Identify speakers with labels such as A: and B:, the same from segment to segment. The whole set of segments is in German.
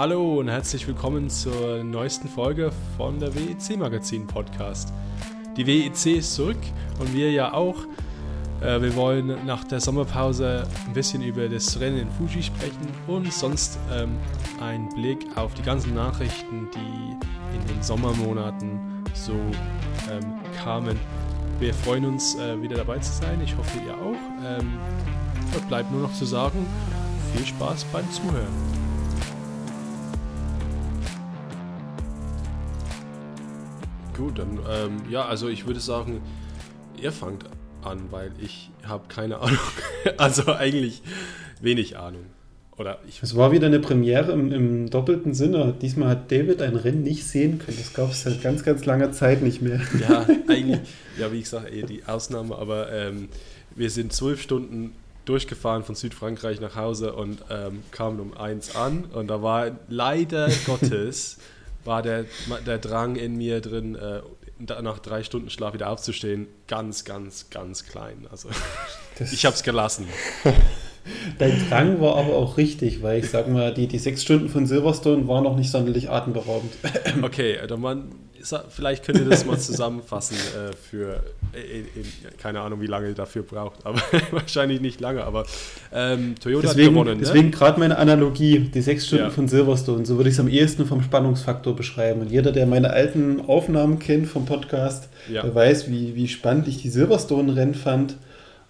A: Hallo und herzlich willkommen zur neuesten Folge von der WEC Magazin Podcast. Die WEC ist zurück und wir ja auch. Äh, wir wollen nach der Sommerpause ein bisschen über das Rennen in Fuji sprechen und sonst ähm, einen Blick auf die ganzen Nachrichten, die in den Sommermonaten so ähm, kamen. Wir freuen uns, äh, wieder dabei zu sein. Ich hoffe, ihr auch. Ähm, bleibt nur noch zu sagen, viel Spaß beim Zuhören. Gut, dann ähm, ja, also ich würde sagen, ihr fangt an, weil ich habe keine Ahnung. also eigentlich wenig Ahnung. Oder ich
B: es war wieder eine Premiere im, im, doppelten Sinne. Diesmal hat David ein Rennen nicht sehen können. Das gab es seit ganz, ganz langer Zeit nicht mehr.
A: Ja, eigentlich, ja, wie ich sage, eh die Ausnahme, aber ähm, wir sind zwölf Stunden durchgefahren von Südfrankreich nach Hause und ähm, kamen um eins an und da war leider Gottes war der, der Drang in mir drin, äh, nach drei Stunden Schlaf wieder aufzustehen, ganz, ganz, ganz klein. Also das ich habe es gelassen.
B: Dein Drang war aber auch richtig, weil ich sag mal, die, die sechs Stunden von Silverstone waren noch nicht sonderlich atemberaubend.
A: Okay, dann man, vielleicht könnt ihr das mal zusammenfassen äh, für, äh, in, keine Ahnung, wie lange ihr dafür braucht, aber wahrscheinlich nicht lange, aber ähm, Toyota
B: deswegen, hat gewonnen. Ne? Deswegen ne? gerade meine Analogie, die sechs Stunden ja. von Silverstone, so würde ich es am ehesten vom Spannungsfaktor beschreiben. Und jeder, der meine alten Aufnahmen kennt vom Podcast, ja. der weiß, wie, wie spannend ich die Silverstone-Rennen fand.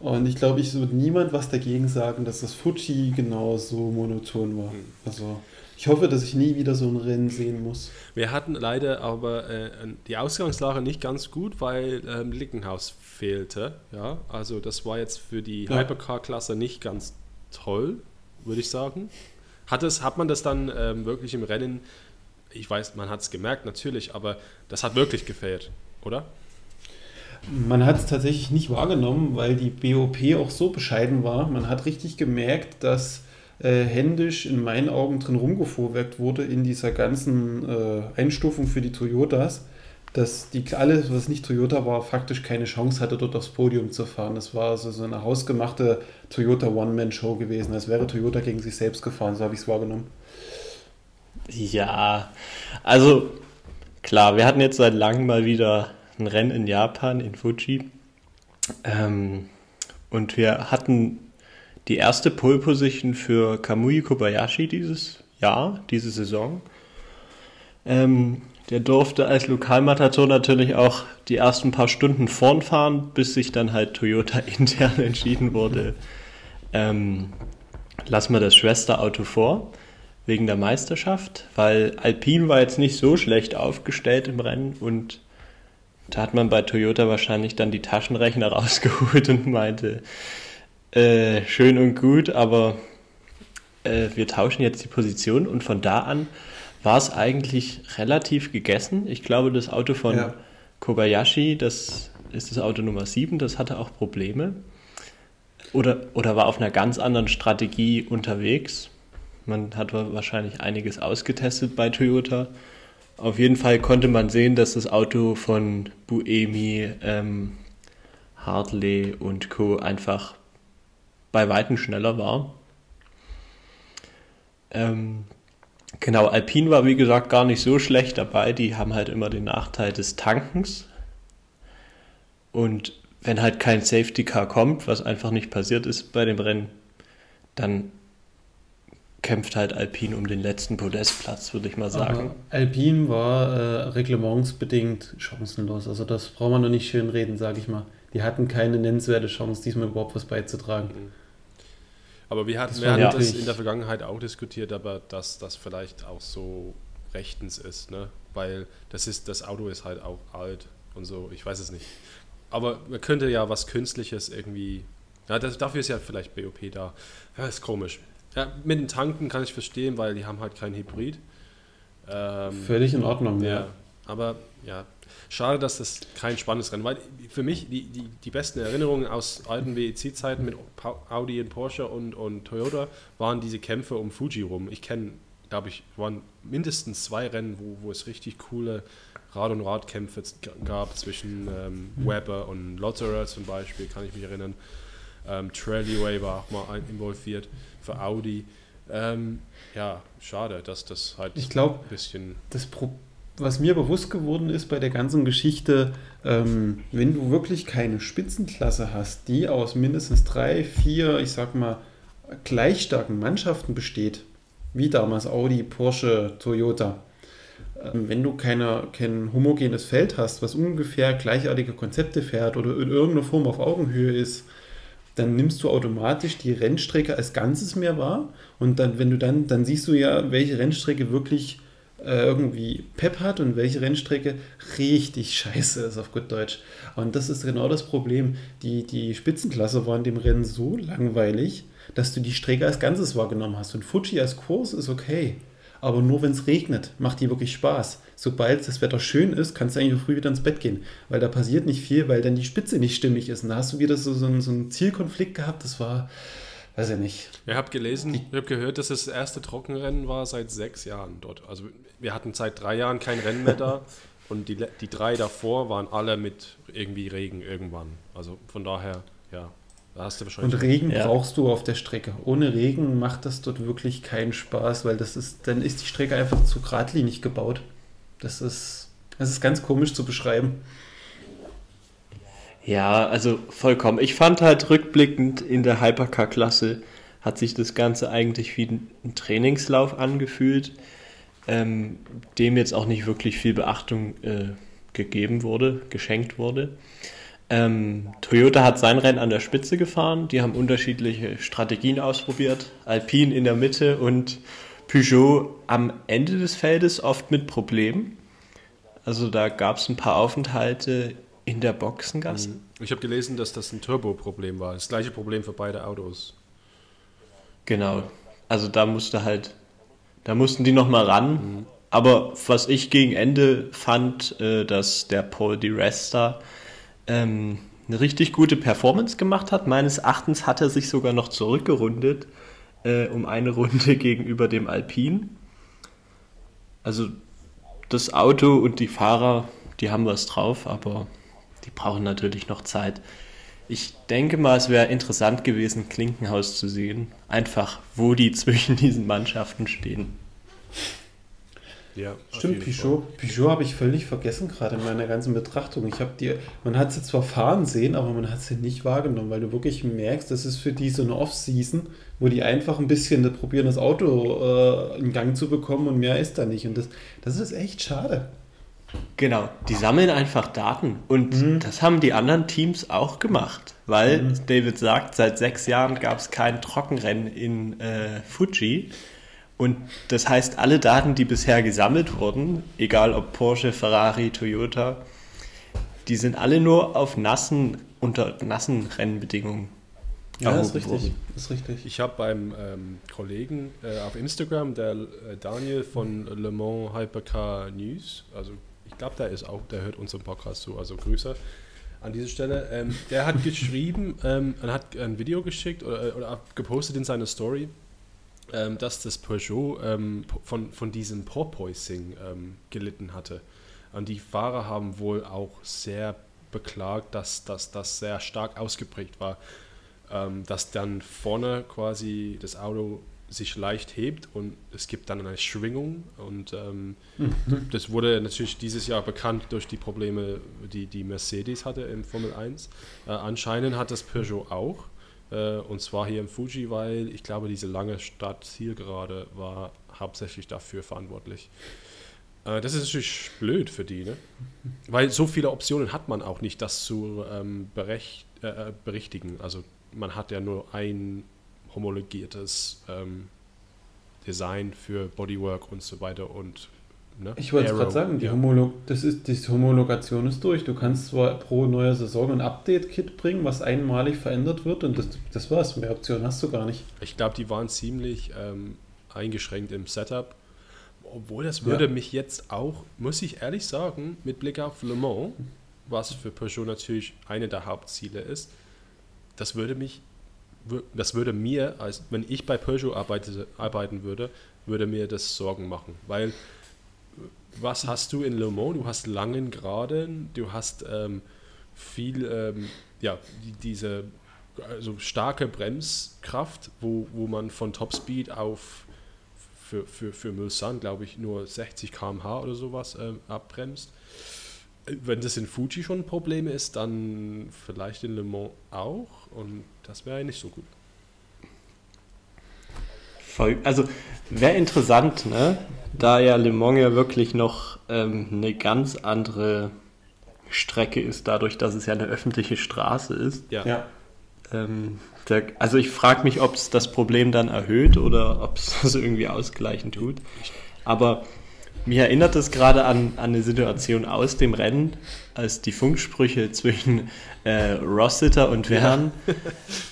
B: Und ich glaube, ich würde niemand was dagegen sagen, dass das Fuji genau so monoton war. Hm. Also ich hoffe, dass ich nie wieder so ein Rennen sehen muss.
A: Wir hatten leider aber äh, die Ausgangslage nicht ganz gut, weil ähm, Lickenhaus fehlte. Ja, also das war jetzt für die ja. Hypercar-Klasse nicht ganz toll, würde ich sagen. Hat, es, hat man das dann ähm, wirklich im Rennen, ich weiß, man hat es gemerkt natürlich, aber das hat wirklich gefehlt, oder?
B: Man hat es tatsächlich nicht wahrgenommen, weil die BOP auch so bescheiden war. Man hat richtig gemerkt, dass äh, händisch in meinen Augen drin rumgefuhrwerkt wurde in dieser ganzen äh, Einstufung für die Toyotas, dass die alles, was nicht Toyota war, faktisch keine Chance hatte, dort aufs Podium zu fahren. Das war also so eine hausgemachte Toyota One-Man-Show gewesen, als wäre Toyota gegen sich selbst gefahren, so habe ich es wahrgenommen.
C: Ja, also klar, wir hatten jetzt seit langem mal wieder ein Rennen in Japan, in Fuji. Ähm, und wir hatten die erste Pole Position für Kamui Kobayashi dieses Jahr, diese Saison. Ähm, der durfte als Lokalmatator natürlich auch die ersten paar Stunden vorn fahren, bis sich dann halt Toyota intern entschieden wurde, ähm, lass mal das Schwesterauto vor, wegen der Meisterschaft, weil Alpine war jetzt nicht so schlecht aufgestellt im Rennen und da hat man bei Toyota wahrscheinlich dann die Taschenrechner rausgeholt und meinte, äh, schön und gut, aber äh, wir tauschen jetzt die Position und von da an war es eigentlich relativ gegessen. Ich glaube, das Auto von ja. Kobayashi, das ist das Auto Nummer 7, das hatte auch Probleme. Oder, oder war auf einer ganz anderen Strategie unterwegs. Man hat wahrscheinlich einiges ausgetestet bei Toyota. Auf jeden Fall konnte man sehen, dass das Auto von Buemi, ähm, Hartley und Co. einfach bei Weitem schneller war. Ähm, genau, Alpine war wie gesagt gar nicht so schlecht dabei. Die haben halt immer den Nachteil des Tankens. Und wenn halt kein Safety Car kommt, was einfach nicht passiert ist bei dem Rennen, dann kämpft halt Alpine um den letzten Podestplatz, würde ich mal sagen. Aber
B: Alpine war äh, reglementsbedingt chancenlos. Also das braucht man noch nicht schön reden, sage ich mal. Die hatten keine nennenswerte Chance, diesmal überhaupt was beizutragen. Mhm.
A: Aber wir hatten, das, wir hatten ja. das in der Vergangenheit auch diskutiert, aber dass das vielleicht auch so rechtens ist, ne? Weil das ist, das Auto ist halt auch alt und so, ich weiß es nicht. Aber man könnte ja was Künstliches irgendwie. Ja, das, dafür ist ja vielleicht BOP da. Ja, ist komisch. Ja, mit den Tanken kann ich verstehen, weil die haben halt kein Hybrid.
B: Ähm, Völlig in Ordnung, ja.
A: ja. Aber ja, schade, dass das kein spannendes Rennen war. Für mich die, die, die besten Erinnerungen aus alten WEC-Zeiten mit Audi und Porsche und, und Toyota waren diese Kämpfe um Fuji rum. Ich kenne, glaube ich, waren mindestens zwei Rennen, wo, wo es richtig coole Rad- und Radkämpfe gab zwischen ähm, Weber und Lotterer zum Beispiel, kann ich mich erinnern. Ähm, Trellyway war auch mal involviert für Audi. Ähm, ja, schade, dass das halt
B: ich glaub,
A: ein bisschen.
B: Das Pro was mir bewusst geworden ist bei der ganzen Geschichte, ähm, wenn du wirklich keine Spitzenklasse hast, die aus mindestens drei, vier, ich sag mal, gleich starken Mannschaften besteht, wie damals Audi, Porsche, Toyota, ähm, wenn du keine, kein homogenes Feld hast, was ungefähr gleichartige Konzepte fährt oder in irgendeiner Form auf Augenhöhe ist, dann nimmst du automatisch die Rennstrecke als Ganzes mehr wahr und dann, wenn du dann, dann siehst du ja, welche Rennstrecke wirklich äh, irgendwie Pep hat und welche Rennstrecke richtig scheiße ist, auf gut Deutsch. Und das ist genau das Problem. Die, die Spitzenklasse war in dem Rennen so langweilig, dass du die Strecke als Ganzes wahrgenommen hast. Und Fuji als Kurs ist okay. Aber nur wenn es regnet, macht die wirklich Spaß. Sobald das Wetter schön ist, kannst du eigentlich früh wieder ins Bett gehen. Weil da passiert nicht viel, weil dann die Spitze nicht stimmig ist. Und da hast du wieder so, so, einen, so einen Zielkonflikt gehabt. Das war, weiß ich nicht.
A: Ich habe gelesen, ich habe gehört, dass das erste Trockenrennen war seit sechs Jahren dort. Also wir hatten seit drei Jahren kein Rennen mehr da. Und die, die drei davor waren alle mit irgendwie Regen irgendwann. Also von daher, ja,
B: da hast du wahrscheinlich. Und Regen ja. brauchst du auf der Strecke. Ohne Regen macht das dort wirklich keinen Spaß, weil das ist, dann ist die Strecke einfach zu geradlinig gebaut. Das ist, das ist ganz komisch zu beschreiben.
C: Ja, also vollkommen. Ich fand halt rückblickend in der Hypercar-Klasse hat sich das Ganze eigentlich wie ein Trainingslauf angefühlt, ähm, dem jetzt auch nicht wirklich viel Beachtung äh, gegeben wurde, geschenkt wurde. Ähm, Toyota hat sein Rennen an der Spitze gefahren. Die haben unterschiedliche Strategien ausprobiert. Alpine in der Mitte und Peugeot am Ende des Feldes oft mit Problemen. Also da gab es ein paar Aufenthalte in der Boxengasse. Mhm.
A: Ich habe gelesen, dass das ein Turbo-Problem war. Das gleiche Problem für beide Autos.
C: Genau. Also da musste halt, da mussten die nochmal ran. Mhm. Aber was ich gegen Ende fand, äh, dass der Paul Di Resta ähm, eine richtig gute Performance gemacht hat. Meines Erachtens hat er sich sogar noch zurückgerundet äh, um eine Runde gegenüber dem Alpine. Also das Auto und die Fahrer, die haben was drauf, aber die brauchen natürlich noch Zeit. Ich denke mal, es wäre interessant gewesen, Klinkenhaus zu sehen. Einfach, wo die zwischen diesen Mannschaften stehen.
B: Ja, Stimmt, Peugeot, Peugeot habe ich völlig vergessen gerade in meiner ganzen Betrachtung. Ich habe die, man hat sie zwar fahren sehen, aber man hat sie nicht wahrgenommen, weil du wirklich merkst, das ist für die so eine Off-Season, wo die einfach ein bisschen probieren, das Auto äh, in Gang zu bekommen und mehr ist da nicht. Und das, das ist echt schade.
C: Genau, die sammeln einfach Daten und mhm. das haben die anderen Teams auch gemacht, weil mhm. David sagt, seit sechs Jahren gab es kein Trockenrennen in äh, Fuji und das heißt, alle Daten, die bisher gesammelt wurden, egal ob Porsche, Ferrari, Toyota, die sind alle nur auf nassen, unter nassen Rennbedingungen.
A: Ja, das ist richtig. ist richtig. Ich habe beim ähm, Kollegen äh, auf Instagram, der äh, Daniel von Le Mans Hypercar News, also ich glaube, der ist auch, der hört unseren Podcast zu, also Grüße an dieser Stelle. Ähm, der hat geschrieben, ähm, er hat ein Video geschickt oder, oder gepostet in seiner Story ähm, dass das Peugeot ähm, von, von diesem Porpoising ähm, gelitten hatte. Und die Fahrer haben wohl auch sehr beklagt, dass, dass das sehr stark ausgeprägt war, ähm, dass dann vorne quasi das Auto sich leicht hebt und es gibt dann eine Schwingung und ähm, mhm. das wurde natürlich dieses Jahr bekannt durch die Probleme, die die Mercedes hatte im Formel 1. Äh, anscheinend hat das Peugeot auch äh, und zwar hier im Fuji, weil ich glaube, diese lange Stadt-Zielgerade war hauptsächlich dafür verantwortlich. Äh, das ist natürlich blöd für die, ne? weil so viele Optionen hat man auch nicht, das zu ähm, berecht, äh, äh berichtigen. Also man hat ja nur ein homologiertes ähm, Design für Bodywork und so weiter und
B: Ne? Ich wollte gerade sagen, die, ja. Homolog das ist, die Homologation ist durch. Du kannst zwar pro neue Saison ein Update-Kit bringen, was einmalig verändert wird und das, das war's. Mehr Optionen hast du gar nicht.
A: Ich glaube, die waren ziemlich ähm, eingeschränkt im Setup. Obwohl das würde ja. mich jetzt auch, muss ich ehrlich sagen, mit Blick auf Le Mans, was für Peugeot natürlich eine der Hauptziele ist, das würde mich, das würde mir, als wenn ich bei Peugeot arbeite, arbeiten würde, würde mir das Sorgen machen. Weil was hast du in Le Mans? Du hast langen Geraden, du hast ähm, viel, ähm, ja, die, diese also starke Bremskraft, wo, wo man von Topspeed auf für, für, für Mulsanne, glaube ich, nur 60 km/h oder sowas äh, abbremst. Wenn das in Fuji schon ein Problem ist, dann vielleicht in Le Mans auch und das wäre nicht so gut.
C: Also wäre interessant, ne? da ja Le Mans ja wirklich noch ähm, eine ganz andere Strecke ist, dadurch, dass es ja eine öffentliche Straße ist.
B: Ja. ja.
C: Ähm, der, also ich frage mich, ob es das Problem dann erhöht oder ob es das irgendwie ausgleichen tut. Aber mich erinnert es gerade an, an eine Situation aus dem Rennen, als die Funksprüche zwischen äh, Rossiter und Vern, ja.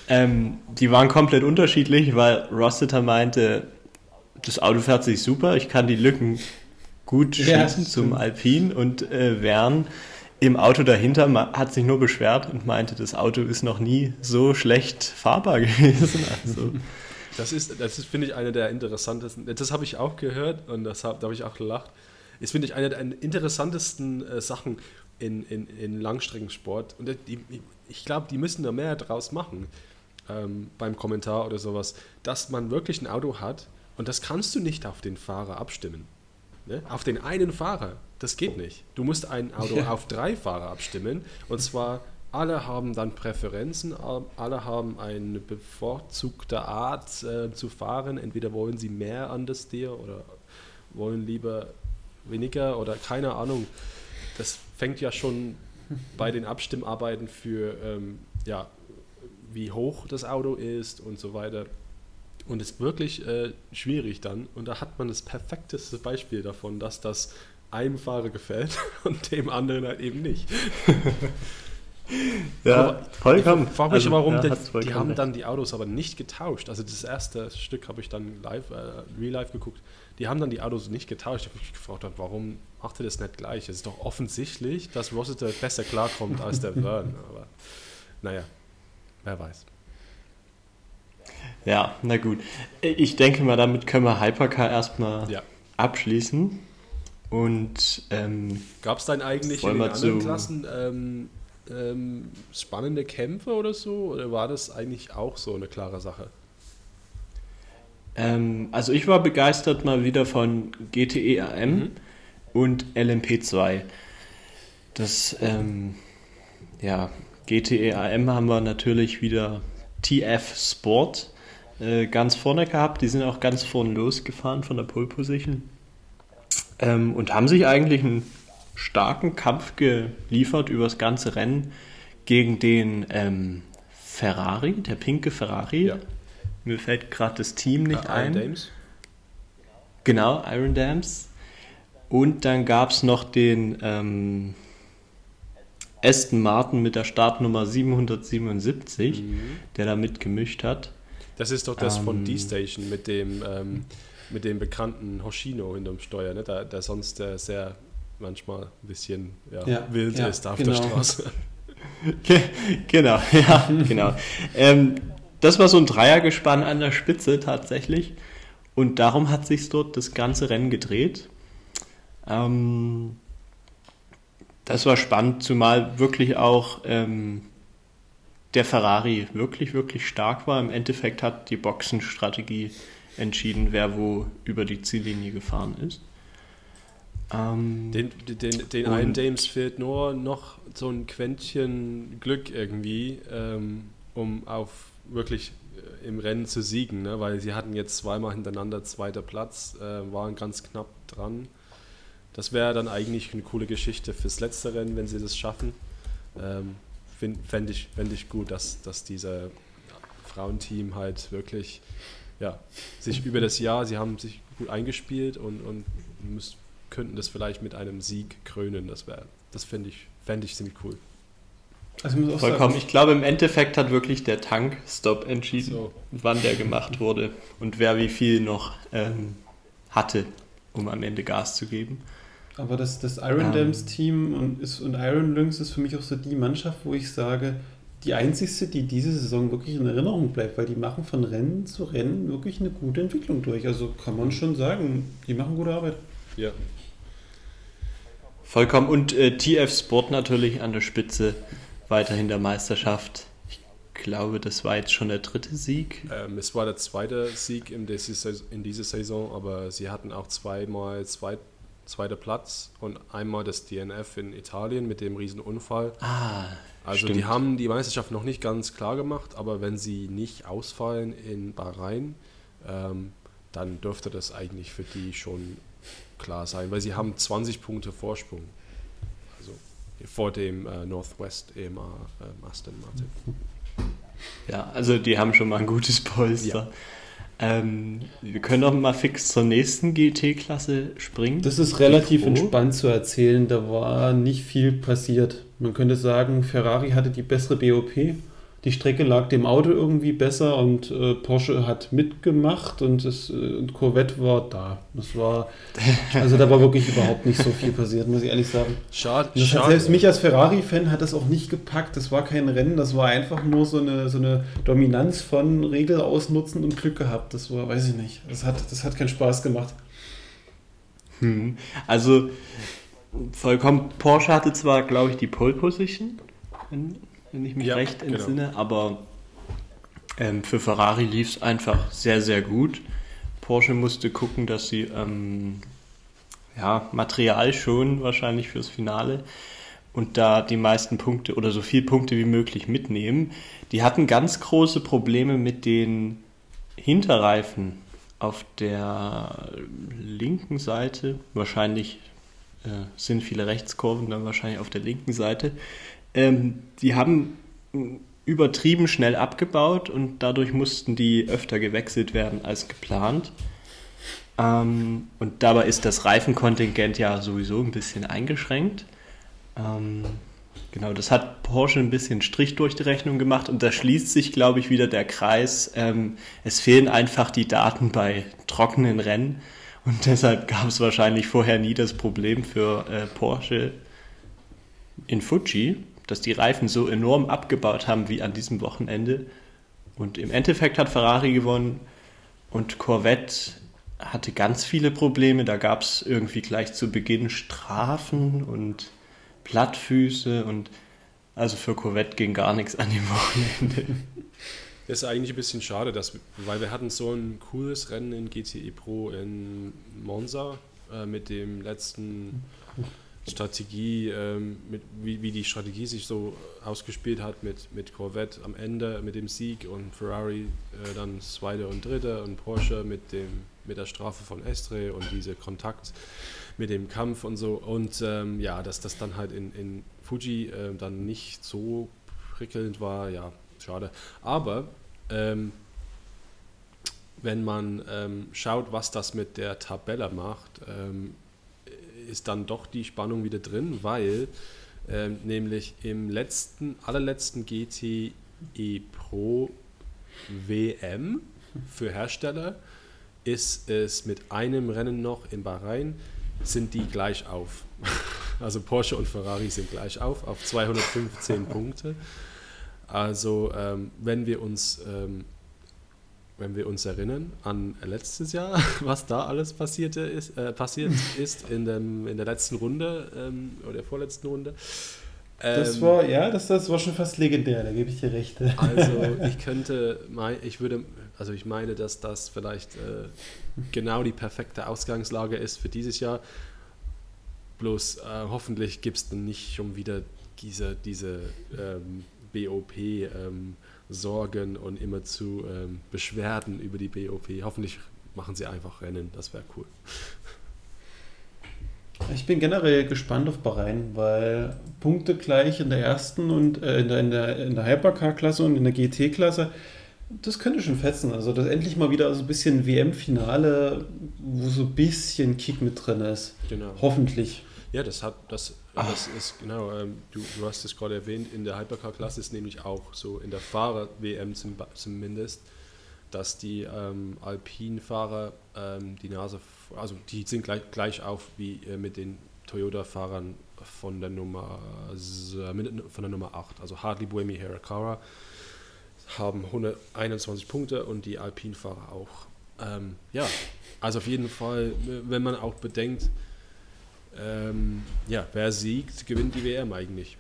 C: ähm, die waren komplett unterschiedlich, weil Rossiter meinte, das Auto fährt sich super, ich kann die Lücken gut schließen ja, zum Alpin und äh, Vern im Auto dahinter hat sich nur beschwert und meinte, das Auto ist noch nie so schlecht fahrbar gewesen. Also.
A: Das ist, das ist finde ich, eine der interessantesten. Das habe ich auch gehört und das hab, da habe ich auch gelacht. Das finde ich eine der interessantesten äh, Sachen in, in, in Langstreckensport. Und die, ich glaube, die müssen da mehr draus machen ähm, beim Kommentar oder sowas, dass man wirklich ein Auto hat und das kannst du nicht auf den Fahrer abstimmen. Ne? Auf den einen Fahrer. Das geht nicht. Du musst ein Auto ja. auf drei Fahrer abstimmen. Und zwar alle haben dann Präferenzen, alle haben eine bevorzugte Art äh, zu fahren. Entweder wollen sie mehr an das Tier oder wollen lieber weniger oder keine Ahnung. Das fängt ja schon bei den Abstimmarbeiten für, ähm, ja, wie hoch das Auto ist und so weiter. Und ist wirklich äh, schwierig dann. Und da hat man das perfekteste Beispiel davon, dass das einem Fahrer gefällt und dem anderen halt eben nicht.
C: ja, vollkommen.
A: Ich frage mich, also, warum ja, die, die haben dann die Autos aber nicht getauscht. Also das erste Stück habe ich dann live, äh, real life geguckt. Die haben dann die Autos nicht getauscht. Ich habe mich gefragt, warum macht ihr das nicht gleich? Es ist doch offensichtlich, dass Rossiter besser klarkommt als der Vern. Aber naja, wer weiß.
C: Ja, na gut. Ich denke mal, damit können wir Hypercar erstmal ja. abschließen. Und ähm,
A: gab es dann eigentlich in den anderen Klassen ähm, ähm, spannende Kämpfe oder so? Oder war das eigentlich auch so eine klare Sache?
C: Ähm, also ich war begeistert mal wieder von GTE AM mhm. und LMP2. Das ähm, ja, GTE AM haben wir natürlich wieder TF Sport äh, ganz vorne gehabt. Die sind auch ganz vorne losgefahren von der Pole Position ähm, und haben sich eigentlich einen starken Kampf geliefert über das ganze Rennen gegen den ähm, Ferrari, der pinke Ferrari. Ja. Mir fällt gerade das Team nicht uh, ein. Iron Dames. Genau, Iron Dams. Und dann gab es noch den ähm, Aston Martin mit der Startnummer 777, mhm. der da mitgemischt hat.
A: Das ist doch das ähm, von D-Station mit dem, ähm, mit dem bekannten Hoshino hinterm Steuer, ne? der, der sonst äh, sehr manchmal ein bisschen ja, ja, wild ja, ist auf genau. der Straße.
C: genau, ja, genau. ähm, das war so ein Dreiergespann an der Spitze tatsächlich. Und darum hat sich dort das ganze Rennen gedreht. Ähm, das war spannend, zumal wirklich auch ähm, der Ferrari wirklich, wirklich stark war. Im Endeffekt hat die Boxenstrategie entschieden, wer wo über die Ziellinie gefahren ist.
A: Ähm, den den, den einen Dames fehlt nur noch so ein Quäntchen Glück irgendwie, ähm, um auf wirklich äh, im Rennen zu siegen, ne? weil sie hatten jetzt zweimal hintereinander zweiter Platz, äh, waren ganz knapp dran. Das wäre dann eigentlich eine coole Geschichte fürs letzte Rennen, wenn sie das schaffen. Ähm, Fände ich, fänd ich gut, dass, dass dieser Frauenteam halt wirklich ja, sich über das Jahr, sie haben sich gut eingespielt und, und müssen, könnten das vielleicht mit einem Sieg krönen. Das wäre, das fände ich, fänd ich ziemlich cool.
C: Also ich Vollkommen. Sagen, ich glaube, im Endeffekt hat wirklich der Tank-Stop entschieden, so. wann der gemacht wurde und wer wie viel noch ähm, hatte, um am Ende Gas zu geben.
B: Aber das, das Iron Dams Team und, ist, und Iron Lynx ist für mich auch so die Mannschaft, wo ich sage, die einzigste, die diese Saison wirklich in Erinnerung bleibt, weil die machen von Rennen zu Rennen wirklich eine gute Entwicklung durch. Also kann man schon sagen, die machen gute Arbeit.
A: Ja.
C: Vollkommen. Und äh, TF Sport natürlich an der Spitze weiterhin der Meisterschaft. Ich glaube, das war jetzt schon der dritte Sieg.
A: Ähm, es war der zweite Sieg in, in dieser Saison, aber sie hatten auch zweimal zwei, zweiter Platz und einmal das DNF in Italien mit dem Riesenunfall.
C: Ah,
A: also
C: stimmt.
A: die haben die Meisterschaft noch nicht ganz klar gemacht, aber wenn sie nicht ausfallen in Bahrain, ähm, dann dürfte das eigentlich für die schon klar sein, weil sie haben 20 Punkte Vorsprung. Also vor dem äh, Northwest EMA äh, Aston Martin.
C: Ja, also die haben schon mal ein gutes Polster. Ähm, wir können doch mal fix zur nächsten GT-Klasse springen.
B: Das ist relativ
C: Pro.
B: entspannt zu erzählen. Da war nicht viel passiert. Man könnte sagen, Ferrari hatte die bessere BOP. Die Strecke lag dem Auto irgendwie besser und äh, Porsche hat mitgemacht und, das, äh, Corvette war da. Das war, also da war wirklich überhaupt nicht so viel passiert, muss ich ehrlich sagen.
A: Schade,
B: hat selbst mich als Ferrari-Fan hat das auch nicht gepackt. Das war kein Rennen, das war einfach nur so eine, so eine Dominanz von Regel ausnutzen und Glück gehabt. Das war, weiß ich nicht. Das hat, das hat keinen Spaß gemacht.
C: Hm. Also vollkommen, Porsche hatte zwar, glaube ich, die Pole Position, wenn ich mich
A: Ja,
C: recht
A: genau.
C: entsinne, aber ähm, für Ferrari lief es einfach sehr, sehr gut. Porsche musste gucken, dass sie ähm, ja, Material schon wahrscheinlich fürs Finale und da die meisten Punkte oder so viel Punkte wie möglich mitnehmen. Die hatten ganz große Probleme mit den Hinterreifen auf der linken Seite. Wahrscheinlich äh, sind viele Rechtskurven dann wahrscheinlich auf der linken Seite. Ähm, die haben übertrieben schnell abgebaut und dadurch mussten die öfter gewechselt werden als geplant. Ähm, und dabei ist das Reifenkontingent ja sowieso ein bisschen eingeschränkt. Ähm, genau, das hat Porsche ein bisschen Strich durch die Rechnung gemacht und da schließt sich, glaube ich, wieder der Kreis. Ähm, es fehlen einfach die Daten bei trockenen Rennen und deshalb gab es wahrscheinlich vorher nie das Problem für äh, Porsche in Fuji, dass die Reifen so enorm abgebaut haben wie an diesem Wochenende. Und im Endeffekt hat Ferrari gewonnen und Corvette hatte ganz viele Probleme. Da gab es irgendwie gleich zu Beginn Strafen und Plattfüße und also für Corvette ging gar nichts an dem Wochenende.
A: Das ist eigentlich ein bisschen schade, dass, weil wir hatten so ein cooles Rennen in GTE Pro in Monza äh, mit dem letzten Strategie, ähm, mit, wie, wie die Strategie sich so ausgespielt hat mit, mit Corvette am Ende mit dem Sieg und Ferrari äh, dann Zweiter und Dritter und Porsche mit, dem, mit der Strafe von Estre und diese Kontakt mit dem Kampf und so. Und ähm, ja, dass das dann halt in, in Fuji äh, dann nicht so prickelnd war, ja, schade. Aber ähm, wenn man ähm, schaut, was das mit der Tabelle macht, ähm, ist dann doch die Spannung wieder drin, weil ähm, nämlich im letzten, allerletzten GTE Pro WM für Hersteller ist es mit einem Rennen noch in Bahrain, sind die gleich auf. Also Porsche und Ferrari sind gleich auf, auf 215 Punkte. Also ähm, wenn wir uns ähm, wenn wir uns erinnern an letztes Jahr, was da alles passierte ist, äh, passiert ist in, dem, in der letzten Runde ähm, oder der vorletzten Runde.
B: Das
A: Ähm,
B: war, ja, das, das war schon fast legendär, da gebe ich dir recht.
A: Also ich könnte, ich würde, also ich meine, dass das vielleicht äh, genau die perfekte Ausgangslage ist für dieses Jahr. Bloß äh, hoffentlich gibt es dann nicht schon wieder diese, diese ähm, BOP-Sorgen und immerzu ähm, Beschwerden über die BOP. Hoffentlich machen sie einfach Rennen, das wäre cool.
B: Ich bin generell gespannt auf Bahrain, weil Punkte gleich in der ersten und äh, in der, in der, in der Hypercar-Klasse und in der GT-Klasse, das könnte schon fetzen. Also das endlich mal wieder so ein bisschen WM-Finale, wo so ein bisschen Kick mit drin ist.
A: Genau.
B: Hoffentlich.
A: Ja, das hat, das, das ist genau, ähm, du, du hast es gerade erwähnt, in der Hypercar-Klasse ist nämlich auch so, in der Fahrer-WM zum, zumindest, dass die ähm, Alpin-Fahrer ähm, die Nase, also die sind gleich, gleich auf wie äh, mit den Toyota-Fahrern von der Nummer äh, von der Nummer 8, also Hartley, Buemi, Hirakara haben 121 Punkte und die Alpin-Fahrer auch. Ähm, ja, also auf jeden Fall, wenn man auch bedenkt, ähm, ja, wer siegt, gewinnt die WM eigentlich.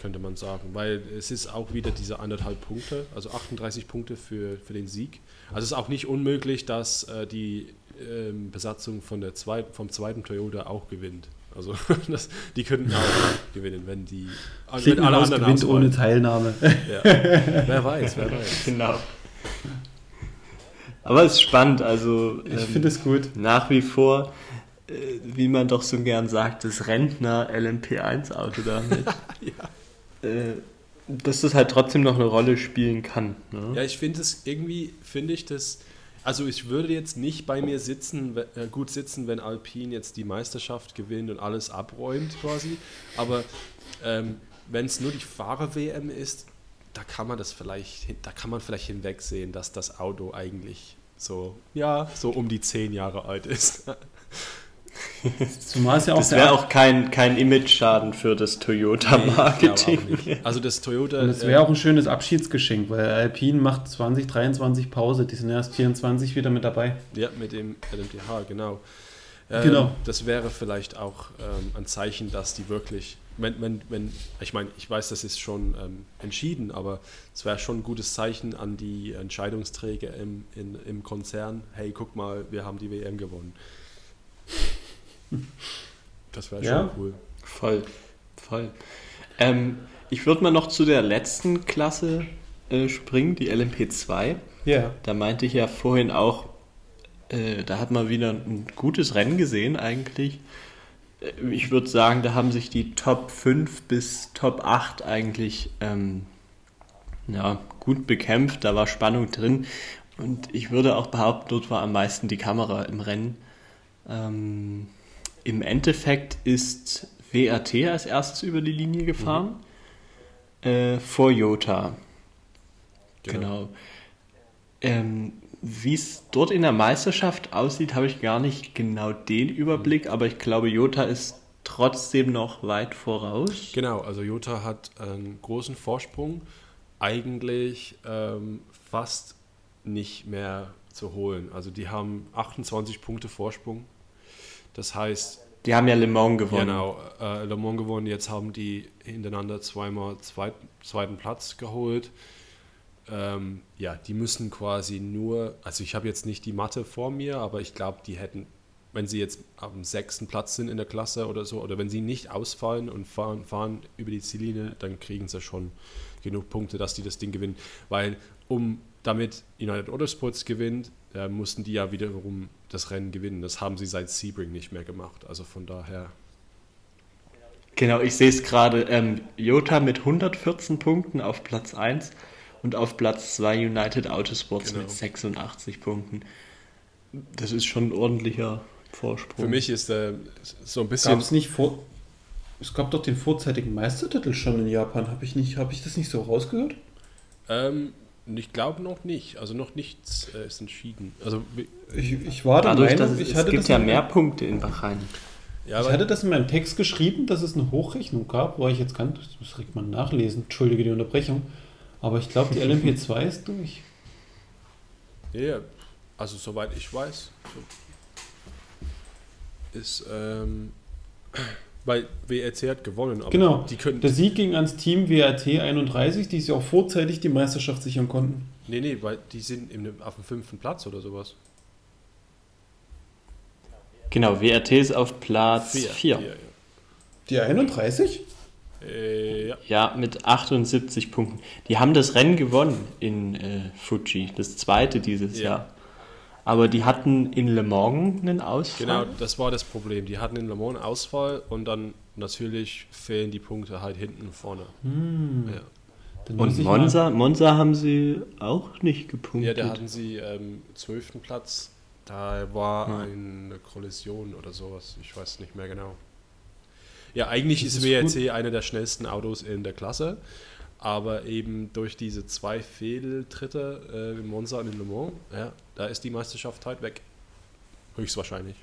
A: könnte man sagen. Weil es ist auch wieder diese anderthalb Punkte, also 38 Punkte für, für den Sieg. Also es ist auch nicht unmöglich, dass äh, die ähm, Besatzung von der zweit, vom zweiten Toyota auch gewinnt. Also das, die könnten auch gewinnen, wenn die
B: wenn alle anderen gewinnt ohne Teilnahme.
A: Ja. wer weiß, wer weiß.
C: Genau. Aber es ist spannend, also
B: ich ähm, finde es gut.
C: Nach wie vor, wie man doch so gern sagt, das Rentner LMP1-Auto damit. ja. Äh, dass das halt trotzdem noch eine Rolle spielen kann. Ne?
A: Ja, ich finde es irgendwie, finde ich das, also ich würde jetzt nicht bei mir sitzen, äh, gut sitzen, wenn Alpine jetzt die Meisterschaft gewinnt und alles abräumt quasi, aber ähm, wenn es nur die Fahrer-WM ist, da kann man das vielleicht, da kann man vielleicht hinwegsehen, dass das Auto eigentlich so, ja, so um die zehn Jahre alt ist.
C: Zumal es ja auch das wäre auch kein, kein Image-Schaden für das Toyota-Marketing.
A: Nee, also das Toyota.
B: das wäre äh, auch ein schönes Abschiedsgeschenk, weil Alpine macht 2023 Pause, die sind erst 24 wieder mit dabei.
A: Ja, mit dem LMDH, genau.
B: Ähm, genau.
A: Das wäre vielleicht auch ähm, ein Zeichen, dass die wirklich wenn, wenn, wenn, ich meine, ich weiß, das ist schon ähm, entschieden, aber es wäre schon ein gutes Zeichen an die Entscheidungsträger im, in, im Konzern, hey, guck mal, wir haben die WM gewonnen. Das wäre ja. schon cool.
C: Voll, voll. Ähm, ich würde mal noch zu der letzten Klasse äh, springen, die LMP2.
B: Ja.
C: Da meinte ich ja vorhin auch, äh, da hat man wieder ein gutes Rennen gesehen eigentlich ich würde sagen, da haben sich die Top 5 bis Top 8 eigentlich ähm, ja, gut bekämpft. Da war Spannung drin. Und ich würde auch behaupten, dort war am meisten die Kamera im Rennen. Ähm, Im Endeffekt ist WRT als erstes über die Linie gefahren. Mhm. Äh, vor Jota. Genau. genau. Ähm, wie es dort in der Meisterschaft aussieht, habe ich gar nicht genau den Überblick, aber ich glaube, Jota ist trotzdem noch weit voraus.
A: Genau, also Jota hat einen großen Vorsprung, eigentlich ähm, fast nicht mehr zu holen. Also die haben 28 Punkte Vorsprung. Das heißt.
C: Die haben ja Le Mans gewonnen.
A: Genau, äh, Le Mans gewonnen. Jetzt haben die hintereinander zweimal zweit, zweiten Platz geholt ähm, ja, die müssen quasi nur, also ich habe jetzt nicht die Mathe vor mir, aber ich glaube, die hätten, wenn sie jetzt am sechsten Platz sind in der Klasse oder so, oder wenn sie nicht ausfallen und fahren, fahren über die Ziellinie, dann kriegen sie schon genug Punkte, dass die das Ding gewinnen. Weil um damit United Autosports gewinnt, äh, mussten die ja wiederum das Rennen gewinnen. Das haben sie seit Sebring nicht mehr gemacht. Also von daher.
C: Genau, ich sehe es gerade. Ähm, Jota mit 114 Punkten auf Platz 1 und auf Platz 2 United Autosports genau. mit 86 Punkten. Das ist schon ein ordentlicher Vorsprung.
A: Für mich ist äh, so ein bisschen.
B: Gab's nicht vor es gab doch den vorzeitigen Meistertitel schon in Japan. Habe ich, hab ich das nicht so rausgehört?
A: Ähm, ich glaube noch nicht. Also noch nichts äh, ist entschieden. Also
B: ich, ich war
C: der Dadurch, Meinung, ich es, es gibt ja mehr Punkte in Bahrain.
B: Ja, ich hatte das in meinem Text geschrieben, dass es eine Hochrechnung gab, wo ich jetzt kann, das muss direkt mal nachlesen, entschuldige die Unterbrechung, aber ich glaube, die LMP2 ist durch.
A: Ja, also soweit ich weiß, ist, ähm, weil WRC hat gewonnen.
B: genau, die können, der Sieg ging ans Team WRT 31, die sich auch vorzeitig die Meisterschaft sichern konnten.
A: Nee, nee, weil die sind im, auf dem fünften Platz oder sowas.
C: Genau, WRT ist auf Platz 4. Ja, ja.
B: Die 31?
A: Äh, ja.
C: ja. mit 78 Punkten. Die haben das Rennen gewonnen in äh, Fuji, das zweite dieses ja. Jahr. Aber die hatten in Le Mans einen Ausfall.
A: Genau, das war das Problem. Die hatten in Le Mans einen Ausfall und dann natürlich fehlen die Punkte halt hinten und vorne.
B: Hm.
C: Ja. Und Monza, Monza haben sie auch nicht gepunktet.
A: Ja, da hatten sie ähm, 12. Platz. Da war ja. eine Kollision oder sowas. Ich weiß nicht mehr genau. Ja, eigentlich das ist, ist WRC einer der schnellsten Autos in der Klasse, aber eben durch diese zwei Fehltritte äh, in Monza und in Le Mans, ja, da ist die Meisterschaft halt weg. Höchstwahrscheinlich.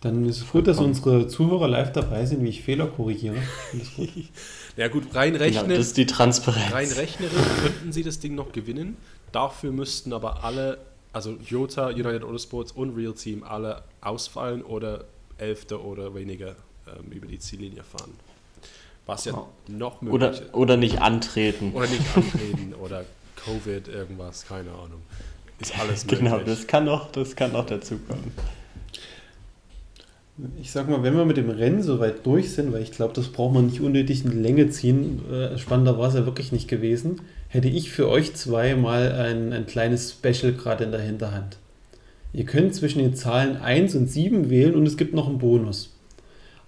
B: Dann ist es gut, dass unsere Zuhörer live dabei sind, wie ich Fehler korrigiere.
A: Gut. ja gut, rein rechnen. Genau,
C: das ist die Transparenz.
A: Rein rechnerisch könnten sie das Ding noch gewinnen. Dafür müssten aber alle, also Jota, United Autosports und Real Team, alle ausfallen oder Elfte oder weniger ähm, über die Ziellinie fahren. Was ja noch möglich
C: Oder,
A: ist.
C: oder nicht antreten.
A: Oder nicht antreten oder Covid, irgendwas, keine Ahnung. Ist alles möglich.
C: Genau, das kann noch, das kann noch dazu kommen.
B: Ich sag mal, wenn wir mit dem Rennen soweit durch sind, weil ich glaube, das braucht man nicht unnötig in die Länge ziehen, äh, spannender war es ja wirklich nicht gewesen, hätte ich für euch zwei mal ein, ein kleines Special gerade in der Hinterhand. Ihr könnt zwischen den Zahlen 1 und 7 wählen und es gibt noch einen Bonus.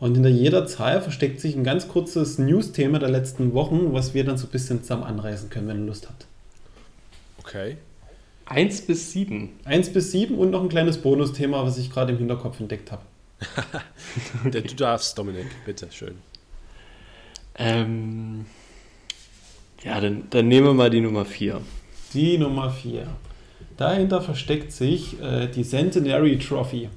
B: Und hinter jeder Zahl versteckt sich ein ganz kurzes News-Thema der letzten Wochen, was wir dann so ein bisschen zusammen anreißen können, wenn ihr Lust habt.
A: Okay.
C: 1 bis 7.
B: 1 bis 7 und noch ein kleines Bonusthema, was ich gerade im Hinterkopf entdeckt habe.
A: Du darfst, Dominik, bitte, schön.
C: Ähm, ja, dann, dann nehmen wir mal die Nummer 4.
B: Die Nummer 4. Dahinter versteckt sich äh, die Centenary Trophy.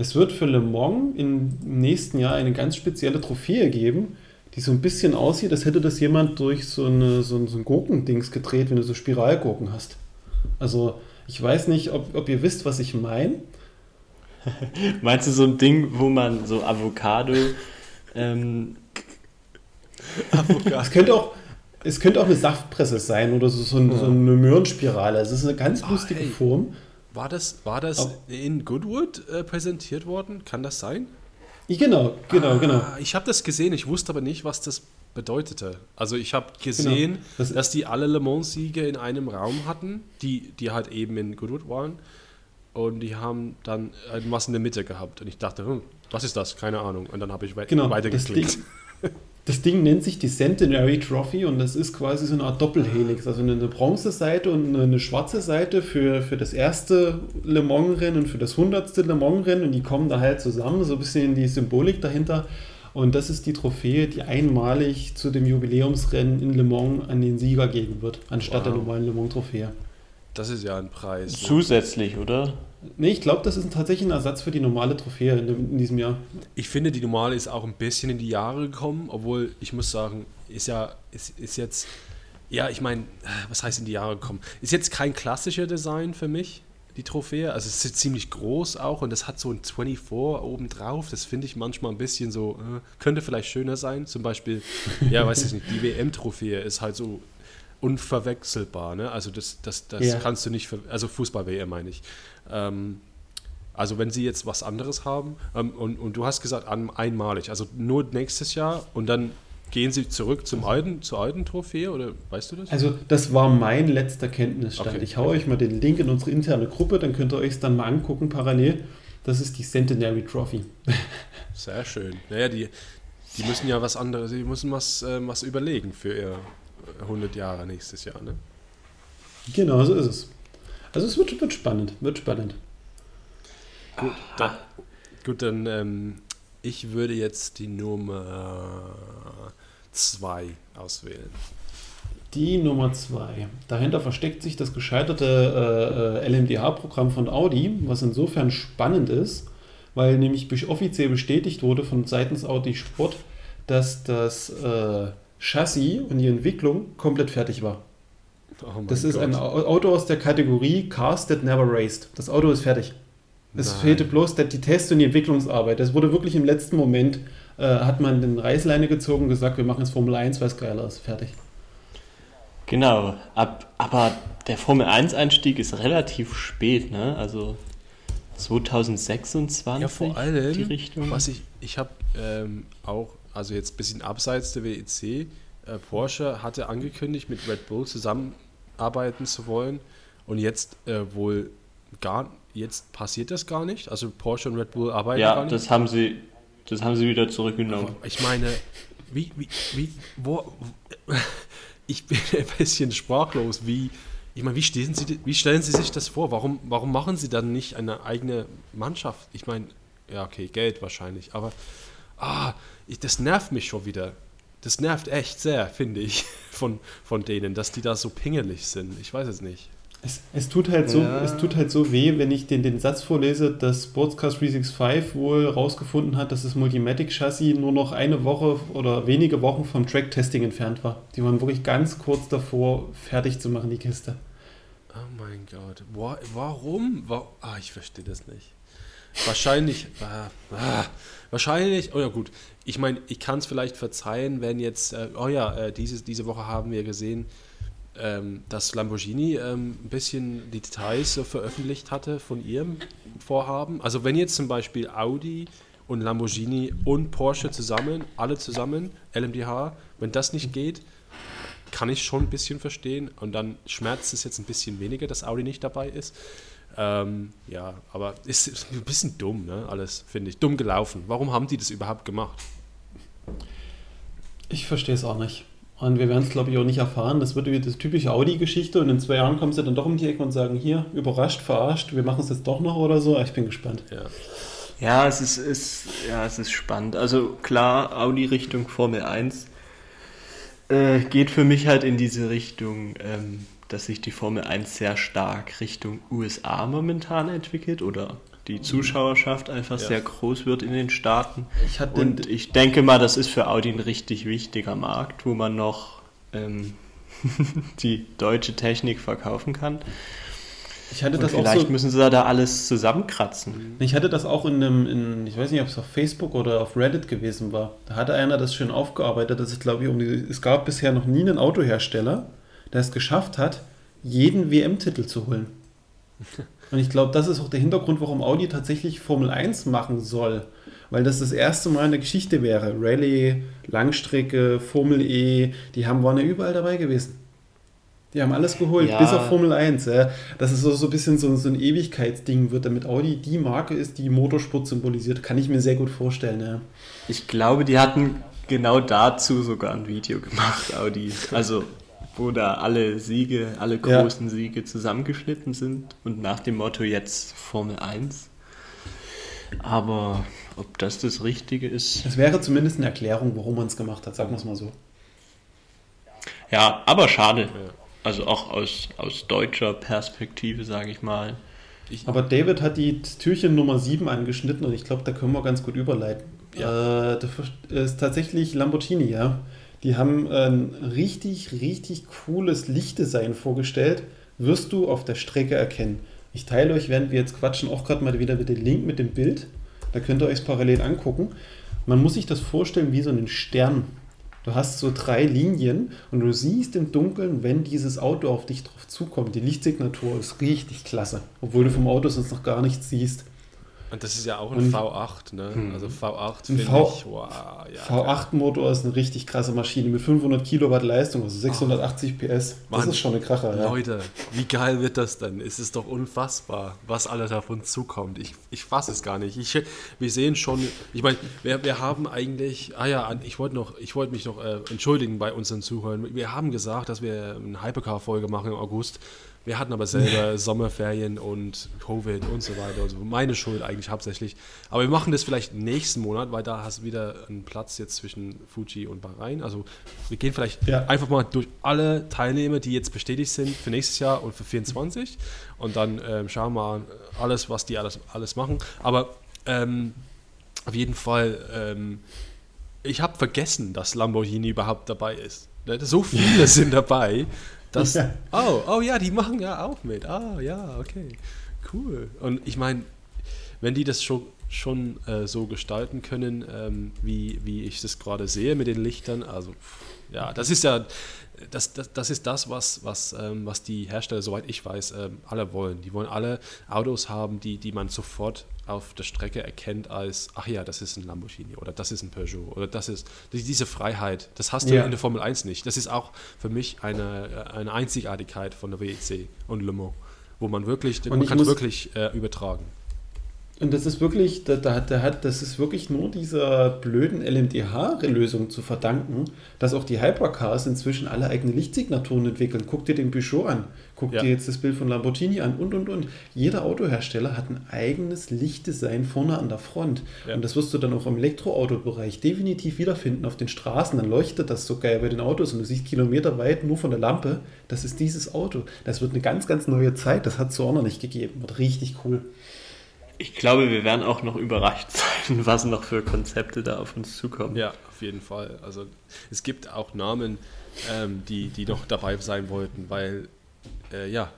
B: Es wird für Le Mans im nächsten Jahr eine ganz spezielle Trophäe geben, die so ein bisschen aussieht, als hätte das jemand durch so, eine, so, ein, so ein Gurkendings gedreht, wenn du so Spiralgurken hast. Also, ich weiß nicht, ob, ob ihr wisst, was ich meine.
C: Meinst du so ein Ding, wo man so Avocado ähm,
B: Es könnte auch, es könnte auch eine Saftpresse sein oder so, so, ein, so eine Möhrenspirale. Es ist eine ganz
A: Ah,
B: lustige
A: hey.
B: Form.
A: War das, war das
B: Ob-
A: in Goodwood äh, präsentiert worden? Kann das sein?
B: Genau, genau, genau.
A: Ah, ich habe das gesehen, ich wusste aber nicht, was das bedeutete. Also ich habe gesehen,
B: Genau. Das-
A: dass die alle Le Mans-Siege in einem Raum hatten, die, die halt eben in Goodwood waren. Und die haben dann was in der Mitte gehabt. Und ich dachte, hm, was ist das? Keine Ahnung. Und dann habe ich wei
B: Genau,
A: weitergeklickt.
B: Das Ding nennt sich die Centenary Trophy und das ist quasi so eine Art Doppelhelix. Also eine Bronzeseite und eine, schwarze Seite für, für das erste Le Mans-Rennen und für das hundertste Le Mans-Rennen und die kommen da halt zusammen, so ein bisschen die Symbolik dahinter. Und das ist die Trophäe, die einmalig zu dem Jubiläumsrennen in Le Mans an den Sieger geben wird, anstatt der
A: Wow.
B: normalen Le Mans-Trophäe.
A: Das ist ja ein Preis. ne?
C: zusätzlich, oder?
B: Nee, ich glaube, das ist tatsächlich ein Ersatz für die normale Trophäe in, in diesem Jahr.
A: Ich finde, die normale ist auch ein bisschen in die Jahre gekommen, obwohl ich muss sagen, ist ja, ist, ist jetzt, ja, ich meine, was heißt in die Jahre gekommen? Ist jetzt kein klassischer Design für mich, die Trophäe. Also es ist ziemlich groß auch und das hat so ein 24 oben drauf. Das finde ich manchmal ein bisschen so, äh, könnte vielleicht schöner sein. Zum Beispiel, ja, weiß ich nicht, die WM-Trophäe ist halt so unverwechselbar. Ne? Also das, das, das
B: Ja.
A: kannst du nicht, also Fußball-WM meine ich. Ähm, also wenn sie jetzt was anderes haben ähm, und, und du hast gesagt an, einmalig, also nur nächstes Jahr und dann gehen sie zurück zum alten, zur alten Trophäe oder weißt du das?
B: Also das war mein letzter Kenntnisstand.
A: Okay.
B: Ich haue euch mal den Link in unsere interne Gruppe, dann könnt ihr euch es dann mal angucken parallel. Das ist die Centenary Trophy.
A: Sehr schön. Naja, die, die müssen ja was anderes, die müssen was, ähm, was überlegen für ihr 100 Jahre nächstes Jahr, ne?
B: Genau, so ist es. Also es wird, wird spannend, wird spannend.
A: Gut, dann, gut, dann ähm, ich würde jetzt die Nummer 2 auswählen.
B: Die Nummer zwei. Dahinter versteckt sich das gescheiterte äh, äh, LMDH-Programm von Audi, was insofern spannend ist, weil nämlich offiziell bestätigt wurde von seitens Audi Sport, dass das äh, Chassis und die Entwicklung komplett fertig war.
A: Oh
B: Das ist
A: Gott.
B: ein Au- Auto aus der Kategorie Cars that never raced. Das Auto ist fertig. Es
A: Nein.
B: fehlte bloß der, die Tests und die Entwicklungsarbeit. Das wurde wirklich im letzten Moment, äh, hat man den Reißleine gezogen und gesagt, wir machen jetzt Formel 1, weil es geiler ist. Fertig.
C: Genau, ab, aber der Formel 1-Einstieg ist relativ spät, ne? Also 2026
A: Ja, vor allem,
C: die Richtung.
A: was ich, ich habe ähm, auch, also jetzt ein bisschen abseits der WEC, äh, Porsche hatte angekündigt, mit Red Bull zusammenarbeiten zu wollen und jetzt äh, wohl gar, jetzt passiert das gar nicht, also Porsche und Red Bull arbeiten gar
C: ja,
A: nicht.
C: das haben sie, das haben sie wieder zurückgenommen.
A: Ich meine, wie, wie, wie, wo, ich bin ein bisschen sprachlos, wie, ich meine, wie stellen, Sie, wie stellen Sie sich das vor? Warum, warum machen Sie dann nicht eine eigene Mannschaft? Ich meine, ja, okay, Geld wahrscheinlich, aber ah, ich, das nervt mich schon wieder. Das nervt echt sehr, finde ich, von, von denen, dass die da so pingelig sind. Ich weiß es nicht.
B: Es, es, tut halt so,
C: Ja.
B: es tut halt so weh, wenn ich den, den Satz vorlese, dass Sportscast 365 wohl rausgefunden hat, dass das Multimatic-Chassis nur noch eine Woche oder wenige Wochen vom Track-Testing entfernt war. Die waren wirklich ganz kurz davor, fertig zu machen, die Kiste.
A: Oh mein Gott. Wa- Warum? Wa ah, ich verstehe das nicht. wahrscheinlich, äh, äh, wahrscheinlich, oh ja gut, ich meine, ich kann es vielleicht verzeihen, wenn jetzt, äh, oh ja, äh, diese, diese Woche haben wir gesehen, ähm, dass Lamborghini ähm, ein bisschen die Details so veröffentlicht hatte von ihrem Vorhaben. Also wenn jetzt zum Beispiel Audi und Lamborghini und Porsche zusammen, alle zusammen, LMDH, wenn das nicht geht, kann ich schon ein bisschen verstehen. Und dann schmerzt es jetzt ein bisschen weniger, dass Audi nicht dabei ist. Ähm, ja, aber ist, ist ein bisschen dumm, ne? Alles, finde ich. Dumm gelaufen. Warum haben die das überhaupt gemacht?
B: Ich verstehe es auch nicht. Und wir werden es, glaube ich, auch nicht erfahren. Das wird wieder das typische Audi-Geschichte und in zwei Jahren kommen sie dann doch um die Ecke und sagen, hier, überrascht, verarscht, wir machen es jetzt doch noch oder so. Ich bin gespannt.
C: Ja. Ja, es ist, ist, ja, es ist spannend. Also klar, Audi Richtung Formel 1 äh, geht für mich halt in diese Richtung, ähm, dass sich die Formel 1 sehr stark Richtung USA momentan entwickelt oder die Zuschauerschaft einfach ja. sehr groß wird in den Staaten. Ich Und ich denke mal, das ist für Audi ein richtig wichtiger Markt, wo man noch ähm, die deutsche Technik verkaufen kann.
B: Ich hatte das
C: vielleicht so, müssen sie da alles zusammenkratzen.
B: Ich hatte das auch in einem, in, ich weiß nicht, ob es auf Facebook oder auf Reddit gewesen war. Da hatte einer das schön aufgearbeitet, dass es, glaube ich, um die, es gab bisher noch nie einen Autohersteller, der es geschafft hat, jeden WM-Titel zu holen. Und ich glaube, das ist auch der Hintergrund, warum Audi tatsächlich Formel 1 machen soll. Weil das das erste Mal in der Geschichte wäre. Rallye, Langstrecke, Formel E, die haben, waren ja überall dabei gewesen. Die haben alles geholt, ja. bis auf Formel 1. Ja. Dass es so, so ein bisschen so, so ein Ewigkeitsding wird, damit Audi die Marke ist, die Motorsport symbolisiert, kann ich mir sehr gut vorstellen. Ja.
C: Ich glaube, die hatten genau dazu sogar ein Video gemacht, Audi. Also, wo da alle Siege, alle großen ja. Siege zusammengeschnitten sind und nach dem Motto jetzt Formel 1. Aber ob das das Richtige ist.
B: Es wäre zumindest eine Erklärung, warum man es gemacht hat, sagen wir es mal so.
C: Ja, aber schade. Also auch aus, aus deutscher Perspektive, sage ich mal.
B: Ich Aber David hat die Türchen Nummer 7 angeschnitten und ich glaube, da können wir ganz gut überleiten. Ja. Äh, das ist tatsächlich Lamborghini, ja. Die haben ein richtig, richtig cooles Lichtdesign vorgestellt. Wirst du auf der Strecke erkennen. Ich teile euch, während wir jetzt quatschen, auch gerade mal wieder den Link mit dem Bild. Da könnt ihr euch parallel angucken. Man muss sich das vorstellen wie so einen Stern. Du hast so drei Linien und du siehst im Dunkeln, wenn dieses Auto auf dich drauf zukommt. Die Lichtsignatur ist richtig klasse, obwohl du vom Auto sonst noch gar nichts siehst.
A: Und das ist ja auch ein und, V8, ne? Hm. Also V8
B: finde ich, wow, ja, V8-Motor ist eine richtig krasse Maschine mit 500 Kilowatt Leistung, also 680 oh, PS.
A: Das ist schon eine Kracher, ja. Leute, wie geil wird das denn? Es ist doch unfassbar, was alles uns zukommt. Ich, ich fasse es gar nicht. Ich, wir sehen schon, ich meine, wir, wir haben eigentlich, ah ja, ich wollte noch, ich wollte mich noch äh, entschuldigen bei unseren Zuhörern. Wir haben gesagt, dass wir eine Hypercar-Folge machen im August. Wir hatten aber selber Sommerferien und Covid und so weiter. Also meine Schuld eigentlich hauptsächlich. Aber wir machen das vielleicht nächsten Monat, weil da hast du wieder einen Platz jetzt zwischen Fuji und Bahrain. Also wir gehen vielleicht ja. einfach mal durch alle Teilnehmer, die jetzt bestätigt sind für nächstes Jahr und für 24. Und dann ähm, schauen wir mal alles, was die alles, alles machen. Aber ähm, auf jeden Fall, ähm, ich habe vergessen, dass Lamborghini überhaupt dabei ist. So viele sind dabei. Das, ja. Oh, oh ja, die machen ja auch mit. Ah, ja, okay. Cool. Und ich meine, wenn die das schon, schon äh, so gestalten können, ähm, wie, wie ich das gerade sehe mit den Lichtern, also ja, das ist ja, das, das, das ist das, was, was, ähm, was die Hersteller, soweit ich weiß, ähm, alle wollen. Die wollen alle Autos haben, die, die man sofort auf der Strecke erkennt als, ach ja, das ist ein Lamborghini oder das ist ein Peugeot oder das ist diese Freiheit. Das hast du ja. in der Formel 1 nicht. Das ist auch für mich eine, eine Einzigartigkeit von der WEC und Le Mans, wo man wirklich, und man kann es wirklich äh, übertragen.
B: Und das ist wirklich, da, da, da hat, das ist wirklich nur dieser blöden LMDH-Lösung zu verdanken, dass auch die Hypercars inzwischen alle eigene Lichtsignaturen entwickeln. Guck dir den Peugeot an, guck ja. dir jetzt das Bild von Lamborghini an und und und. Jeder Autohersteller hat ein eigenes Lichtdesign vorne an der Front. Ja. Und das wirst du dann auch im Elektroautobereich definitiv wiederfinden auf den Straßen. Dann leuchtet das so geil bei den Autos und du siehst kilometerweit nur von der Lampe, das ist dieses Auto. Das wird eine ganz, ganz neue Zeit. Das hat es so auch noch nicht gegeben. Wird richtig cool.
C: Ich glaube, wir werden auch noch überrascht sein, was noch für Konzepte da auf uns zukommen.
A: Ja, auf jeden Fall. Also es gibt auch Namen, ähm, die, die noch dabei sein wollten, weil äh, ja,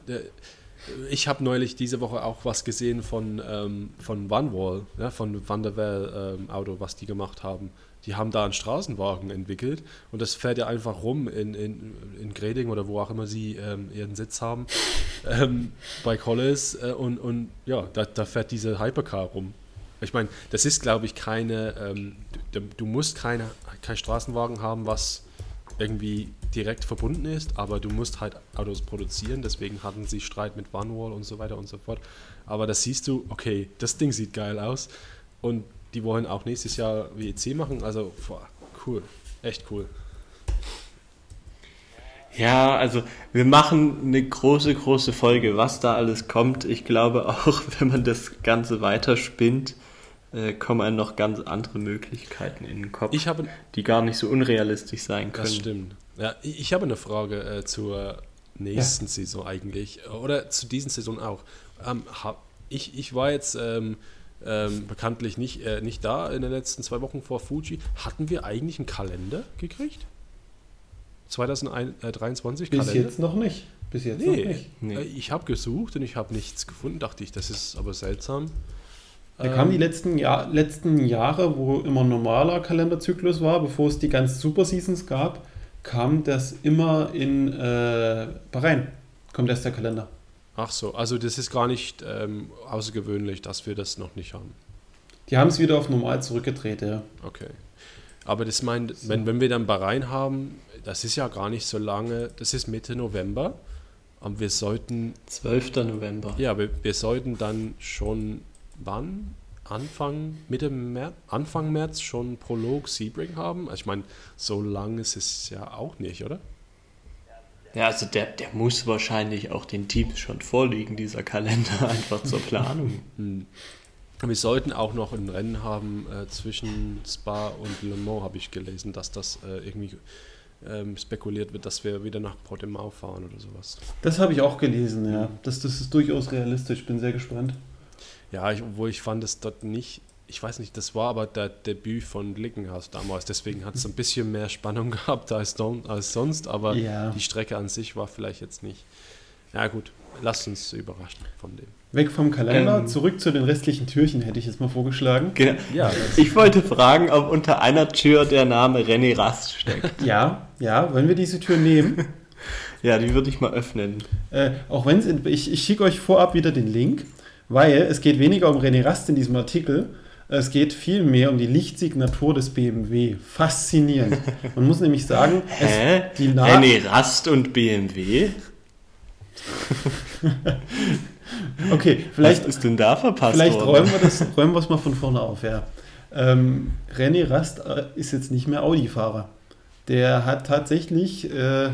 A: ich habe neulich diese Woche auch was gesehen von, ähm, von OneWall, ja, von Van der Well ähm, Auto, was die gemacht haben. Die haben da einen Straßenwagen entwickelt und das fährt ja einfach rum in, in, in Greding oder wo auch immer sie ähm, ihren Sitz haben, ähm, bei Collis äh, und, und ja, da, da fährt diese Hypercar rum. Ich meine, das ist, glaube ich, keine, ähm, du, du, musst keine, kein Straßenwagen haben, was irgendwie direkt verbunden ist, aber du musst halt Autos produzieren, deswegen hatten sie Streit mit OneWall und so weiter und so fort. Aber da siehst du, okay, das Ding sieht geil aus und die wollen auch nächstes Jahr WEC machen, also boah, cool, echt cool.
C: Ja, also wir machen eine große, große Folge, was da alles kommt. Ich glaube auch, wenn man das Ganze weiterspinnt, äh, kommen einem noch ganz andere Möglichkeiten in den Kopf,
A: habe,
C: die gar nicht so unrealistisch sein können.
A: Das stimmt. Ja, ich, habe eine Frage äh, zur nächsten ja. Saison eigentlich oder zu diesen Saison auch. Ähm, hab, ich, ich war jetzt ähm, ähm, bekanntlich nicht, äh, nicht da in den letzten zwei Wochen vor Fuji. Hatten wir eigentlich einen Kalender gekriegt? 2023
B: Bis Kalender? Bis jetzt noch nicht. Bis jetzt nee, noch nicht.
A: Nee. Äh, ich habe gesucht und ich habe nichts gefunden. Dachte ich, das ist aber seltsam.
B: Da ähm, kamen die letzten, Jahr, letzten Jahre, wo immer normaler Kalenderzyklus war, bevor es die ganzen Super Seasons gab, kam das immer in äh, Bahrain. Kommt erst der Kalender.
A: Ach so, also das ist gar nicht ähm, außergewöhnlich, dass wir das noch nicht haben.
B: Die haben es wieder auf normal zurückgedreht, ja.
A: Okay. Aber das meint, so. wenn, wenn wir dann Bahrain haben, das ist ja gar nicht so lange, das ist Mitte November. Und wir sollten.
C: 12. November.
A: Ja, wir, wir sollten dann schon wann? Anfang, Mitte März, Anfang März schon Prolog Sebring haben? Also ich meine, so lang ist es ja auch nicht, oder?
C: Ja, also der, der muss wahrscheinlich auch den Teams schon vorliegen, dieser Kalender, einfach zur Planung.
A: Hm. Wir sollten auch noch ein Rennen haben äh, zwischen Spa und Le Mans, habe ich gelesen, dass das äh, irgendwie ähm, spekuliert wird, dass wir wieder nach Portimao fahren oder sowas.
B: Das habe ich auch gelesen, ja. Das, das ist durchaus realistisch, bin sehr gespannt.
A: Ja, ich, wo ich fand es dort nicht, ich weiß nicht, das war aber der Debüt von Glickenhaus damals, deswegen hat es ein bisschen mehr Spannung gehabt als, als sonst, aber ja. die Strecke an sich war vielleicht jetzt nicht. Ja gut, lasst uns überraschen von dem.
B: Weg vom Kalender, ähm, zurück zu den restlichen Türchen, hätte ich jetzt mal vorgeschlagen.
C: Genau. Ja, ich wollte fragen, ob unter einer Tür der Name René Rast steckt.
B: Ja, ja, wollen wir diese Tür nehmen?
C: ja, die würde ich mal öffnen.
B: Äh, auch wenn ich, ich schicke euch vorab wieder den Link weil es geht weniger um René Rast in diesem Artikel, es geht vielmehr um die Lichtsignatur des BMW. Faszinierend. Man muss nämlich sagen,
C: Hä? die Na René Rast und BMW?
B: okay, vielleicht.
C: Was ist denn da verpasst
B: Vielleicht räumen wir, das, räumen wir es mal von vorne auf, ja. Ähm, René Rast äh, ist jetzt nicht mehr Audi-Fahrer. Der hat tatsächlich äh,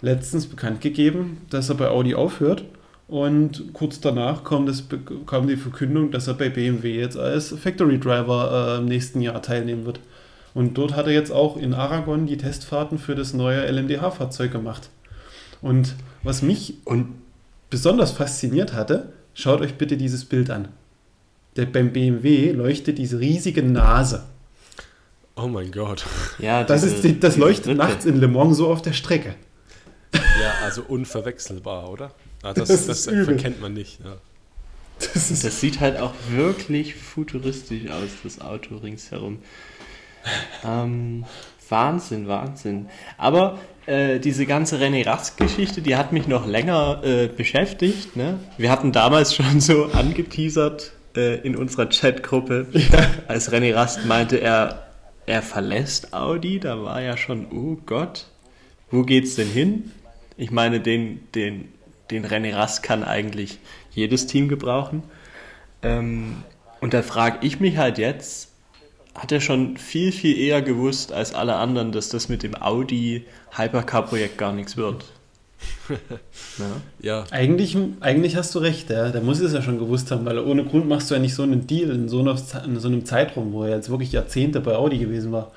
B: letztens bekannt gegeben, dass er bei Audi aufhört und kurz danach kam, das, kam die Verkündung, dass er bei BMW jetzt als Factory Driver äh, im nächsten Jahr teilnehmen wird. Und dort hat er jetzt auch in Aragon die Testfahrten für das neue LMDH-Fahrzeug gemacht. Und was mich und besonders fasziniert hatte, schaut euch bitte dieses Bild an. Der, beim BMW leuchtet diese riesige Nase.
A: Oh mein Gott.
B: Ja, das, ist die, das leuchtet nachts in Le Mans so auf der Strecke.
A: Ja, also unverwechselbar, oder? Ah, das, das, das verkennt man nicht. Ja.
C: Das, das, sieht halt auch wirklich futuristisch aus, das Auto ringsherum. Ähm, Wahnsinn, Wahnsinn. Aber äh, diese ganze René Rast-Geschichte, die hat mich noch länger äh, beschäftigt. Ne? Wir hatten damals schon so angeteasert äh, in unserer Chatgruppe, ja. als René Rast meinte, er, er verlässt Audi. Da war ja schon, oh Gott, wo geht's denn hin? Ich meine, den, den den René Rast kann eigentlich jedes Team gebrauchen. Ähm, und da frage ich mich halt jetzt, hat er schon viel, viel eher gewusst als alle anderen, dass das mit dem Audi Hypercar-Projekt gar nichts wird?
B: ja. ja. Eigentlich, eigentlich hast du recht, ja. der muss es ja schon gewusst haben, weil ohne Grund machst du ja nicht so einen Deal in so, einer, in so einem Zeitraum, wo er jetzt wirklich Jahrzehnte bei Audi gewesen war.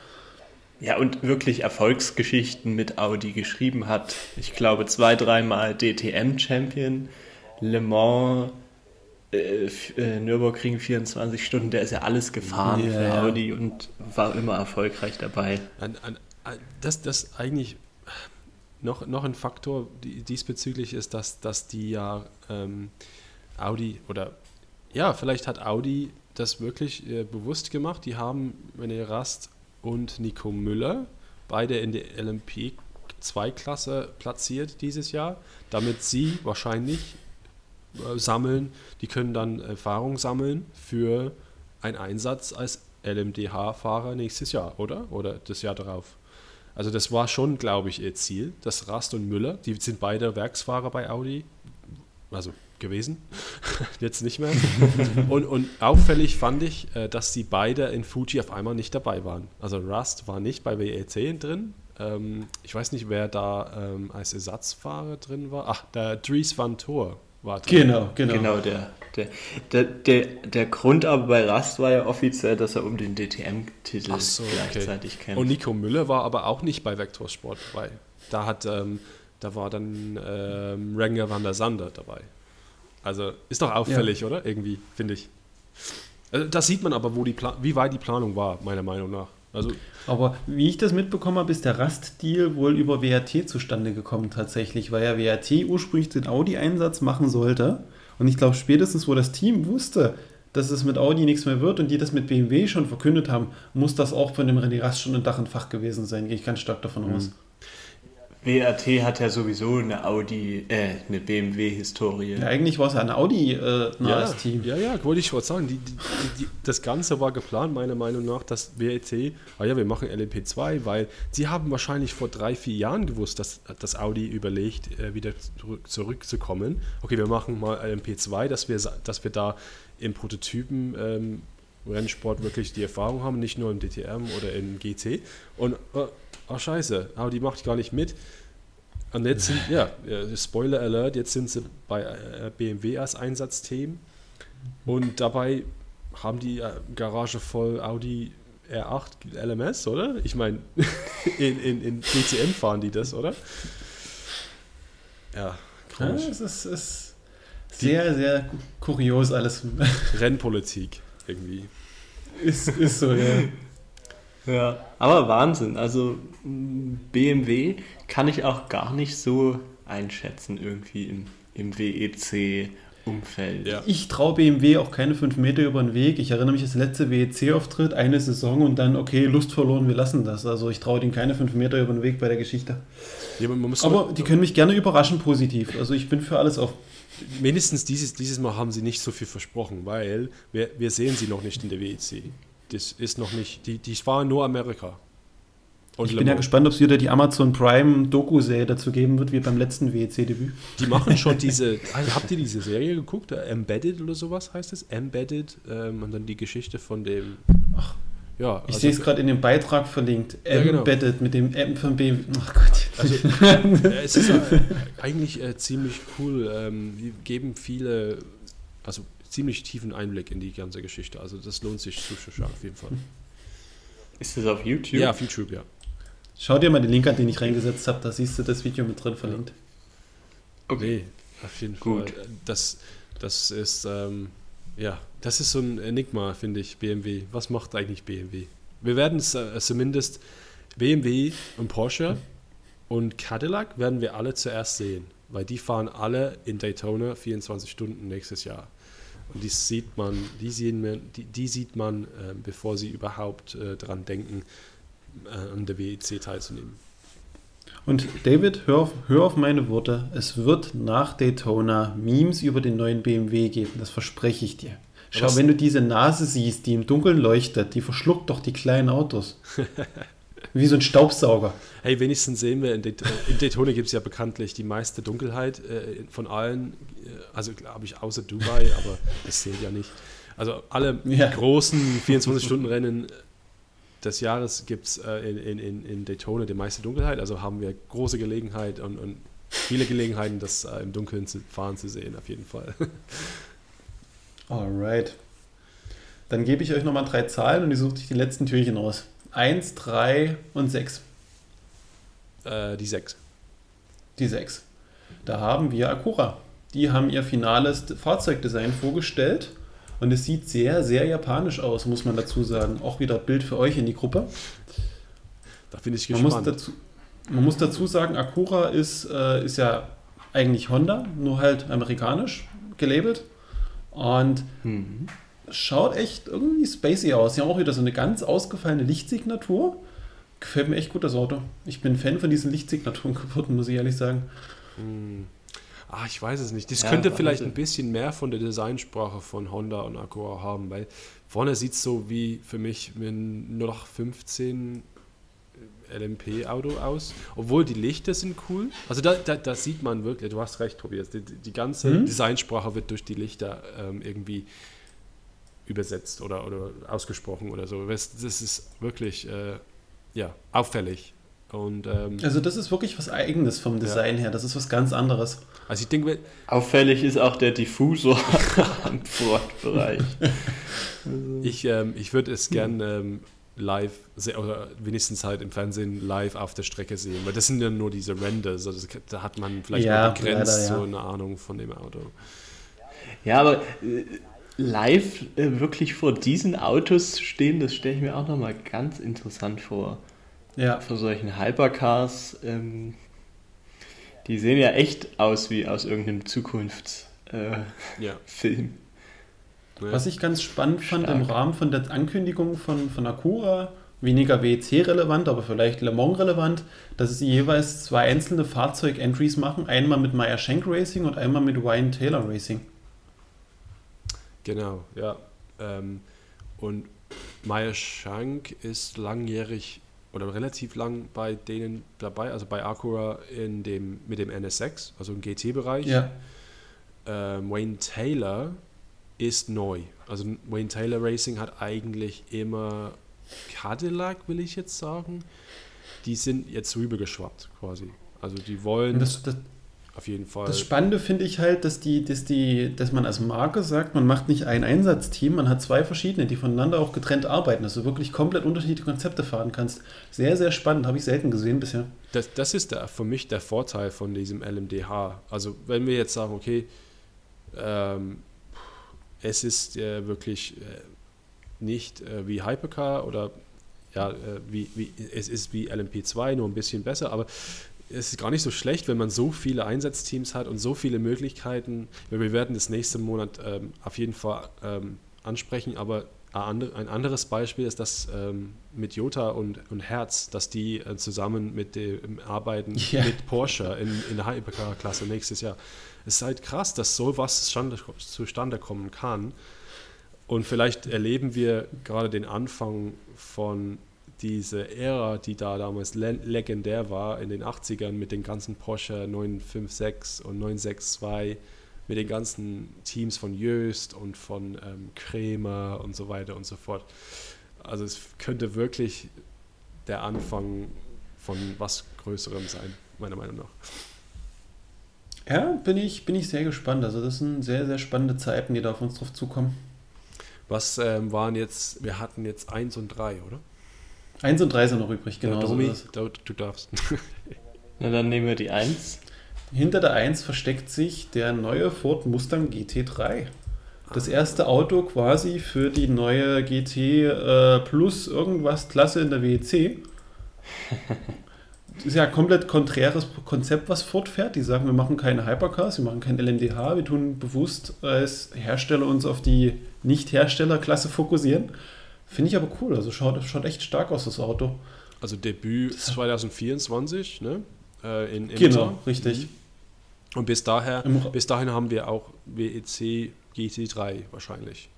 C: Ja, und wirklich Erfolgsgeschichten mit Audi geschrieben hat. Ich glaube, zwei, dreimal DTM-Champion, Le Mans, äh, äh, Nürburgring 24 Stunden, der ist ja alles gefahren yeah. für Audi und war immer erfolgreich dabei.
A: An, an, an, das, das eigentlich noch, noch ein Faktor diesbezüglich ist, dass, dass die ja ähm, Audi oder ja, vielleicht hat Audi das wirklich äh, bewusst gemacht. Die haben René Rast und Nico Müller beide in der LMP 2-Klasse platziert dieses Jahr, damit sie wahrscheinlich äh, sammeln, die können dann Erfahrung sammeln für einen Einsatz als LMDH-Fahrer nächstes Jahr, oder? Oder das Jahr darauf. Also das war schon, glaube ich, ihr Ziel, dass Rast und Müller, die sind beide Werksfahrer bei Audi, also gewesen, jetzt nicht mehr. und, und auffällig fand ich, äh, dass sie beide in Fuji auf einmal nicht dabei waren. Also Rust war nicht bei WEC drin. Ähm, ich weiß nicht, wer da ähm, als Ersatzfahrer drin war. Ach, der Dries Van Tor war drin.
C: Genau, genau. Genau, der, der, der, der, der Grund aber bei Rast war ja offiziell, dass er um den DTM-Titel so, gleichzeitig okay. kämpft.
A: Und Nico Müller war aber auch nicht bei Vektorsport dabei. Da hat, ähm, da war dann ähm, Renger van der Sander dabei. Also ist doch auffällig, ja. oder? Irgendwie, finde ich. Also, das sieht man aber, wo die wie weit die Planung war, meiner Meinung nach. Also,
B: aber wie ich das mitbekommen habe, ist der Rast-Deal wohl über WRT zustande gekommen tatsächlich, weil ja WRT ursprünglich den Audi-Einsatz machen sollte. Und ich glaube, spätestens, wo das Team wusste, dass es mit Audi nichts mehr wird und die das mit BMW schon verkündet haben, muss das auch von dem René Rast schon ein Dach und Fach gewesen sein. Gehe ich ganz stark davon mhm. aus.
C: WRT hat ja sowieso eine Audi, äh, eine BMW-Historie.
B: Ja, eigentlich war es ein Audi-nahes äh,
A: ja,
B: Team.
A: Ja, ja, wollte ich schon sagen. Die, die, die, das Ganze war geplant, meiner Meinung nach, dass WRT, ah ja, wir machen LMP2, weil sie haben wahrscheinlich vor drei, vier Jahren gewusst, dass, dass Audi überlegt, äh, wieder zurück, zurückzukommen. Okay, wir machen mal LMP2, dass wir, dass wir da im Prototypen ähm, Rennsport wirklich die Erfahrung haben, nicht nur im DTM oder im GT. Und äh, ach scheiße, aber die macht gar nicht mit. Und jetzt sind, ja, Spoiler Alert, jetzt sind sie bei äh, BMW als Einsatzteam und dabei haben die äh, Garage voll Audi R8 LMS, oder? Ich meine, in, in, in DCM fahren die das, oder?
B: Ja, komisch. Ja, es ist, ist sehr, sehr kurios alles.
A: Rennpolitik irgendwie.
B: Ist, ist so, ja.
C: Ja, aber Wahnsinn. Also BMW kann ich auch gar nicht so einschätzen irgendwie im, im WEC-Umfeld.
B: Ja. Ich traue BMW auch keine fünf Meter über den Weg. Ich erinnere mich das letzte WEC-Auftritt, eine Saison und dann, okay, Lust verloren, wir lassen das. Also ich traue denen keine fünf Meter über den Weg bei der Geschichte. Ja, aber die können mich gerne überraschen positiv. Also ich bin für alles auf
A: mindestens dieses, dieses Mal haben sie nicht so viel versprochen, weil wir, wir sehen sie noch nicht in der WEC das ist noch nicht, die, die war nur Amerika.
B: Und ich bin ja gespannt, ob es wieder die Amazon Prime Doku-Serie dazu geben wird, wie beim letzten WEC-Debüt.
A: Die machen schon diese, also habt ihr diese Serie geguckt? Embedded oder sowas heißt es? Embedded ähm, und dann die Geschichte von dem, ach,
B: ja. Ich also, sehe es gerade in dem Beitrag verlinkt. Ja, genau. Embedded mit dem M von B. Ach Gott. Also,
A: äh, es ist äh, eigentlich äh, ziemlich cool. Ähm, wir geben viele, also ziemlich tiefen Einblick in die ganze Geschichte. Also das lohnt sich zuzuschauen auf jeden Fall.
C: Ist das auf YouTube?
A: Ja, auf YouTube, ja.
B: Schau dir mal den Link an, den ich reingesetzt habe, da siehst du das Video mit drin verlinkt.
A: Okay, auf jeden Gut. Fall. Das, das ist, ähm, ja, das ist so ein Enigma, finde ich, BMW. Was macht eigentlich BMW? Wir werden es äh, zumindest, BMW und Porsche und Cadillac werden wir alle zuerst sehen, weil die fahren alle in Daytona 24 Stunden nächstes Jahr. Und die sieht man, die, sehen die, die sieht man, äh, bevor sie überhaupt äh, daran denken, äh, an der WEC teilzunehmen.
B: Und David, hör auf, hör auf meine Worte. Es wird nach Daytona Memes über den neuen BMW geben. Das verspreche ich dir. Schau, Was? wenn du diese Nase siehst, die im Dunkeln leuchtet, die verschluckt doch die kleinen Autos. Wie so ein Staubsauger.
A: Hey, wenigstens sehen wir, in, Det in Daytona gibt es ja bekanntlich die meiste Dunkelheit äh, von allen, äh, also glaube ich, außer Dubai, aber das zählt ja nicht. Also alle ja. großen 24-Stunden-Rennen des Jahres gibt es äh, in, in, in Daytona die meiste Dunkelheit, also haben wir große Gelegenheit und, und viele Gelegenheiten, das äh, im Dunkeln zu fahren zu sehen, auf jeden Fall.
B: Alright. Dann gebe ich euch nochmal drei Zahlen und ihr sucht euch die letzten Türchen aus. 1, 3 und 6.
A: Äh, die 6.
B: Die 6. Da haben wir Acura. Die haben ihr finales Fahrzeugdesign vorgestellt und es sieht sehr, sehr japanisch aus, muss man dazu sagen. Auch wieder Bild für euch in die Gruppe.
A: Da bin ich gespannt.
B: Man muss dazu, Man muss dazu sagen, Acura ist, äh, ist ja eigentlich Honda, nur halt amerikanisch gelabelt. Und mhm. Schaut echt irgendwie spacey aus. Sie haben auch wieder so eine ganz ausgefallene Lichtsignatur. Gefällt mir echt gut das Auto. Ich bin Fan von diesen Lichtsignaturen geworden, muss ich ehrlich sagen.
A: Mhm. Ah, ich weiß es nicht. Das ja, könnte vielleicht ein bisschen mehr von der Designsprache von Honda und Acura haben, weil vorne sieht es so wie für mich mit nur noch 15 LMP-Auto aus. Obwohl die Lichter sind cool. Also da, da, da, sieht man wirklich, du hast recht, Tobias, die, die ganze mhm. Designsprache wird durch die Lichter ähm, irgendwie übersetzt oder, oder ausgesprochen oder so. Das, das ist wirklich äh, ja, auffällig. Und, ähm,
B: also das ist wirklich was Eigenes vom Design ja. her. Das ist was ganz anderes.
C: Also ich denke, auffällig ist auch der Diffusor am Frontbereich.
A: ich ähm, ich würde es gern ähm, live oder wenigstens halt im Fernsehen live auf der Strecke sehen, weil das sind ja nur diese Renders. Also da hat man vielleicht ja, begrenzt leider, ja. so eine Ahnung von dem Auto.
C: Ja, aber äh, live äh, wirklich vor diesen Autos stehen, das stelle ich mir auch nochmal ganz interessant vor ja. von solchen Hypercars. Ähm, die sehen ja echt aus wie aus irgendeinem Zukunftsfilm. Äh, ja.
B: Was ich ganz spannend fand Stark. im Rahmen von der Ankündigung von, von Acura, weniger WEC-relevant, aber vielleicht Le Mans-relevant, dass sie jeweils zwei einzelne Fahrzeug-Entries machen. Einmal mit Meyer Shank Racing und einmal mit Ryan Taylor Racing.
A: Genau, ja. Ähm, und Meyer Shank ist langjährig oder relativ lang bei denen dabei, also bei Acura in dem, mit dem NSX, also im GT-Bereich. Ja. Ähm, Wayne Taylor ist neu. Also Wayne Taylor Racing hat eigentlich immer Cadillac, will ich jetzt sagen. Die sind jetzt rübergeschwappt quasi. Also die wollen.
B: Das, das, auf jeden Fall. Das Spannende finde ich halt, dass, die, dass, die, dass man als Marke sagt, man macht nicht ein Einsatzteam, man hat zwei verschiedene, die voneinander auch getrennt arbeiten, dass du wirklich komplett unterschiedliche Konzepte fahren kannst. Sehr, sehr spannend, habe ich selten gesehen bisher.
A: Das, das ist der, für mich der Vorteil von diesem LMDH. Also wenn wir jetzt sagen, okay, ähm, es ist äh, wirklich äh, nicht äh, wie Hypercar oder ja, äh, wie, wie, es ist wie LMP2, nur ein bisschen besser, aber es ist gar nicht so schlecht, wenn man so viele Einsatzteams hat und so viele Möglichkeiten. Wir werden das nächste Monat ähm, auf jeden Fall ähm, ansprechen, aber ein anderes Beispiel ist das ähm, mit Jota und, und Herz, dass die äh, zusammen mit dem Arbeiten yeah. mit Porsche in, in der Hypercar-Klasse nächstes Jahr. Es ist halt krass, dass sowas zustande, zustande kommen kann. Und vielleicht erleben wir gerade den Anfang von diese Ära, die da damals le legendär war in den 80ern mit den ganzen Porsche 956 und 962, mit den ganzen Teams von Jöst und von ähm, Krämer und so weiter und so fort. Also es könnte wirklich der Anfang von was Größerem sein, meiner Meinung nach.
B: Ja, bin ich, bin ich sehr gespannt. Also das sind sehr, sehr spannende Zeiten, die da auf uns drauf zukommen.
A: Was ähm, waren jetzt, wir hatten jetzt 1 und 3, oder?
B: 1 und 3 sind noch übrig, genau. Ja, Domi,
A: du, du darfst.
C: Na, dann nehmen wir die 1.
B: Hinter der 1 versteckt sich der neue Ford Mustang GT3. Das erste Auto quasi für die neue GT äh, Plus irgendwas Klasse in der WEC. Das ist ja ein komplett konträres Konzept, was Ford fährt. Die sagen, wir machen keine Hypercars, wir machen kein LMDH, wir tun bewusst als Hersteller uns auf die Nicht-Herstellerklasse fokussieren. Finde ich aber cool. Also schaut, schaut echt stark aus, das Auto.
A: Also Debüt 2024, ne? Äh, in,
B: genau, richtig. Mhm.
A: Und bis, daher, bis dahin haben wir auch WEC GT3 wahrscheinlich.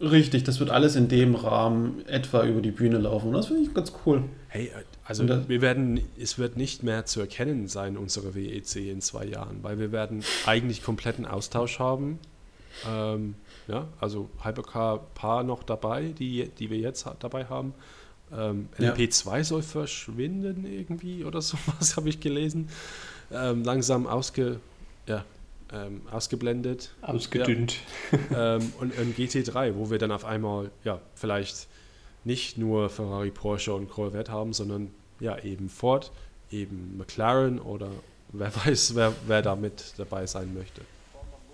B: Richtig, das wird alles in dem Rahmen etwa über die Bühne laufen. Und das finde ich ganz cool.
A: Hey, also wir werden, es wird nicht mehr zu erkennen sein, unsere WEC in zwei Jahren, weil wir werden eigentlich kompletten Austausch haben. Ähm, ja, also Hypercar paar noch dabei, die, die wir jetzt dabei haben. Ähm, LP2 ja. soll verschwinden irgendwie oder sowas, habe ich gelesen. Ähm, langsam ausge, ja, ähm, ausgeblendet.
C: Ausgedünnt.
A: Ja. ähm, und ein GT3, wo wir dann auf einmal, ja, vielleicht nicht nur Ferrari, Porsche und Corvette haben, sondern ja, eben Ford, eben McLaren oder wer weiß, wer, wer da mit dabei sein möchte.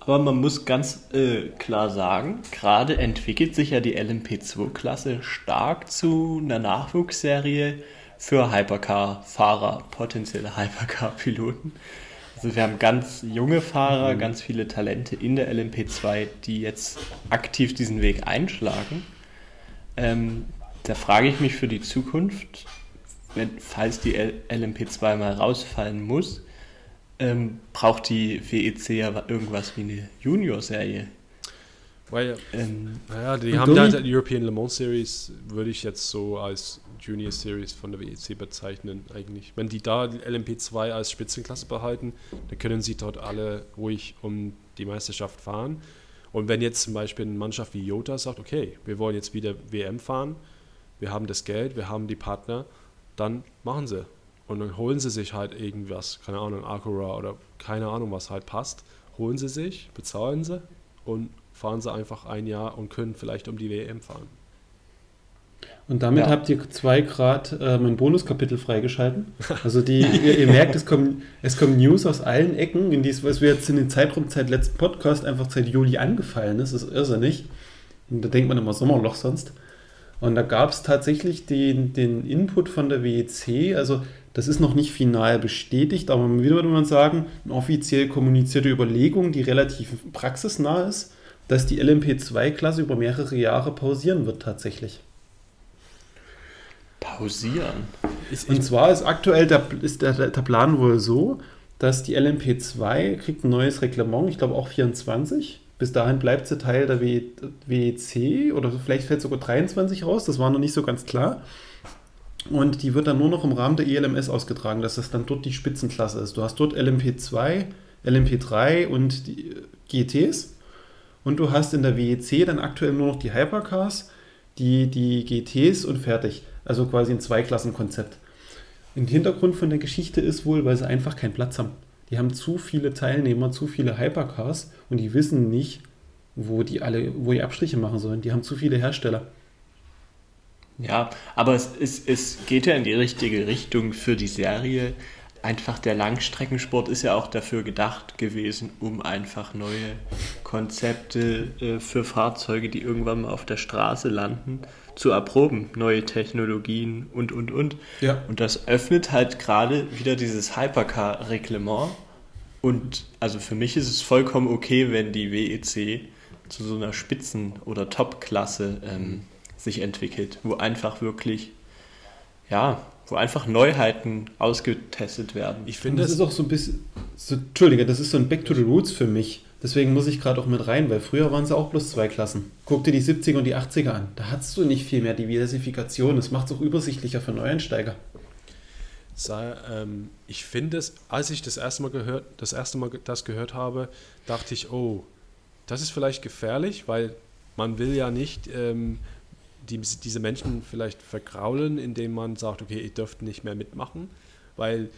C: Aber man muss ganz äh, klar sagen, gerade entwickelt sich ja die LMP2-Klasse stark zu einer Nachwuchsserie für Hypercar-Fahrer, potenzielle Hypercar-Piloten. Also wir haben ganz junge Fahrer, mhm. ganz viele Talente in der LMP2, die jetzt aktiv diesen Weg einschlagen. Ähm, da frage ich mich für die Zukunft, wenn, falls die LMP2 mal rausfallen muss, ähm, braucht die WEC ja irgendwas wie eine Junior-Serie.
A: Weil, ähm, naja, die haben da die European Le Mans Series, würde ich jetzt so als Junior Series von der WEC bezeichnen, eigentlich. Wenn die da die LMP2 als Spitzenklasse behalten, dann können sie dort alle ruhig um die Meisterschaft fahren. Und wenn jetzt zum Beispiel eine Mannschaft wie Jota sagt, okay, wir wollen jetzt wieder WM fahren, wir haben das Geld, wir haben die Partner, dann machen sie. Und dann holen sie sich halt irgendwas, keine Ahnung, Acura oder keine Ahnung, was halt passt. Holen sie sich, bezahlen sie und fahren sie einfach ein Jahr und können vielleicht um die WM fahren.
B: Und damit ja. habt ihr zwei Grad äh, mein Bonuskapitel freigeschalten. Also die, ihr, ihr, merkt, es kommen, es kommen News aus allen Ecken, in dies, was wir jetzt in den Zeitraum seit letzten Podcast einfach seit Juli angefallen ist, ist irrsinnig. Und da denkt man immer Sommerloch sonst. Und da gab es tatsächlich den, den Input von der WEC, also das ist noch nicht final bestätigt, aber wieder würde man sagen, eine offiziell kommunizierte Überlegung, die relativ praxisnah ist, dass die LMP2-Klasse über mehrere Jahre pausieren wird tatsächlich.
C: Pausieren?
B: Und zwar ist aktuell der, ist der, der Plan wohl so, dass die LMP2 kriegt ein neues Reglement, ich glaube auch 24, bis dahin bleibt sie Teil der WEC oder vielleicht fällt sogar 23 raus, das war noch nicht so ganz klar. Und die wird dann nur noch im Rahmen der ELMS ausgetragen, dass das dann dort die Spitzenklasse ist. Du hast dort LMP2, LMP3 und die GTs. Und du hast in der WEC dann aktuell nur noch die Hypercars, die, die GTs und fertig. Also quasi ein Zweiklassenkonzept. Im Hintergrund von der Geschichte ist wohl, weil sie einfach keinen Platz haben. Die haben zu viele Teilnehmer, zu viele Hypercars und die wissen nicht, wo die alle, wo die Abstriche machen sollen. Die haben zu viele Hersteller.
C: Ja, aber es, es, es geht ja in die richtige Richtung für die Serie. Einfach der Langstreckensport ist ja auch dafür gedacht gewesen, um einfach neue Konzepte äh, für Fahrzeuge, die irgendwann mal auf der Straße landen, zu erproben, neue Technologien und, und, und. Ja. Und das öffnet halt gerade wieder dieses Hypercar-Reglement. Und also für mich ist es vollkommen okay, wenn die WEC zu so einer Spitzen- oder Top-Klasse ähm, sich entwickelt, wo einfach wirklich, ja, wo einfach Neuheiten ausgetestet werden.
B: Ich finde, das ist auch so ein bisschen, so, Entschuldige, das ist so ein Back to the Roots für mich. Deswegen muss ich gerade auch mit rein, weil früher waren es auch bloß zwei Klassen. Guck dir die 70er und die 80er an. Da hast du nicht viel mehr Diversifikation. Das macht es auch übersichtlicher für Neueinsteiger.
A: Ähm, ich finde es, als ich das erste Mal gehört, das erste Mal das gehört habe, dachte ich, oh, das ist vielleicht gefährlich, weil man will ja nicht ähm, die, diese Menschen vielleicht vergraulen, indem man sagt, okay, ihr dürft nicht mehr mitmachen, weil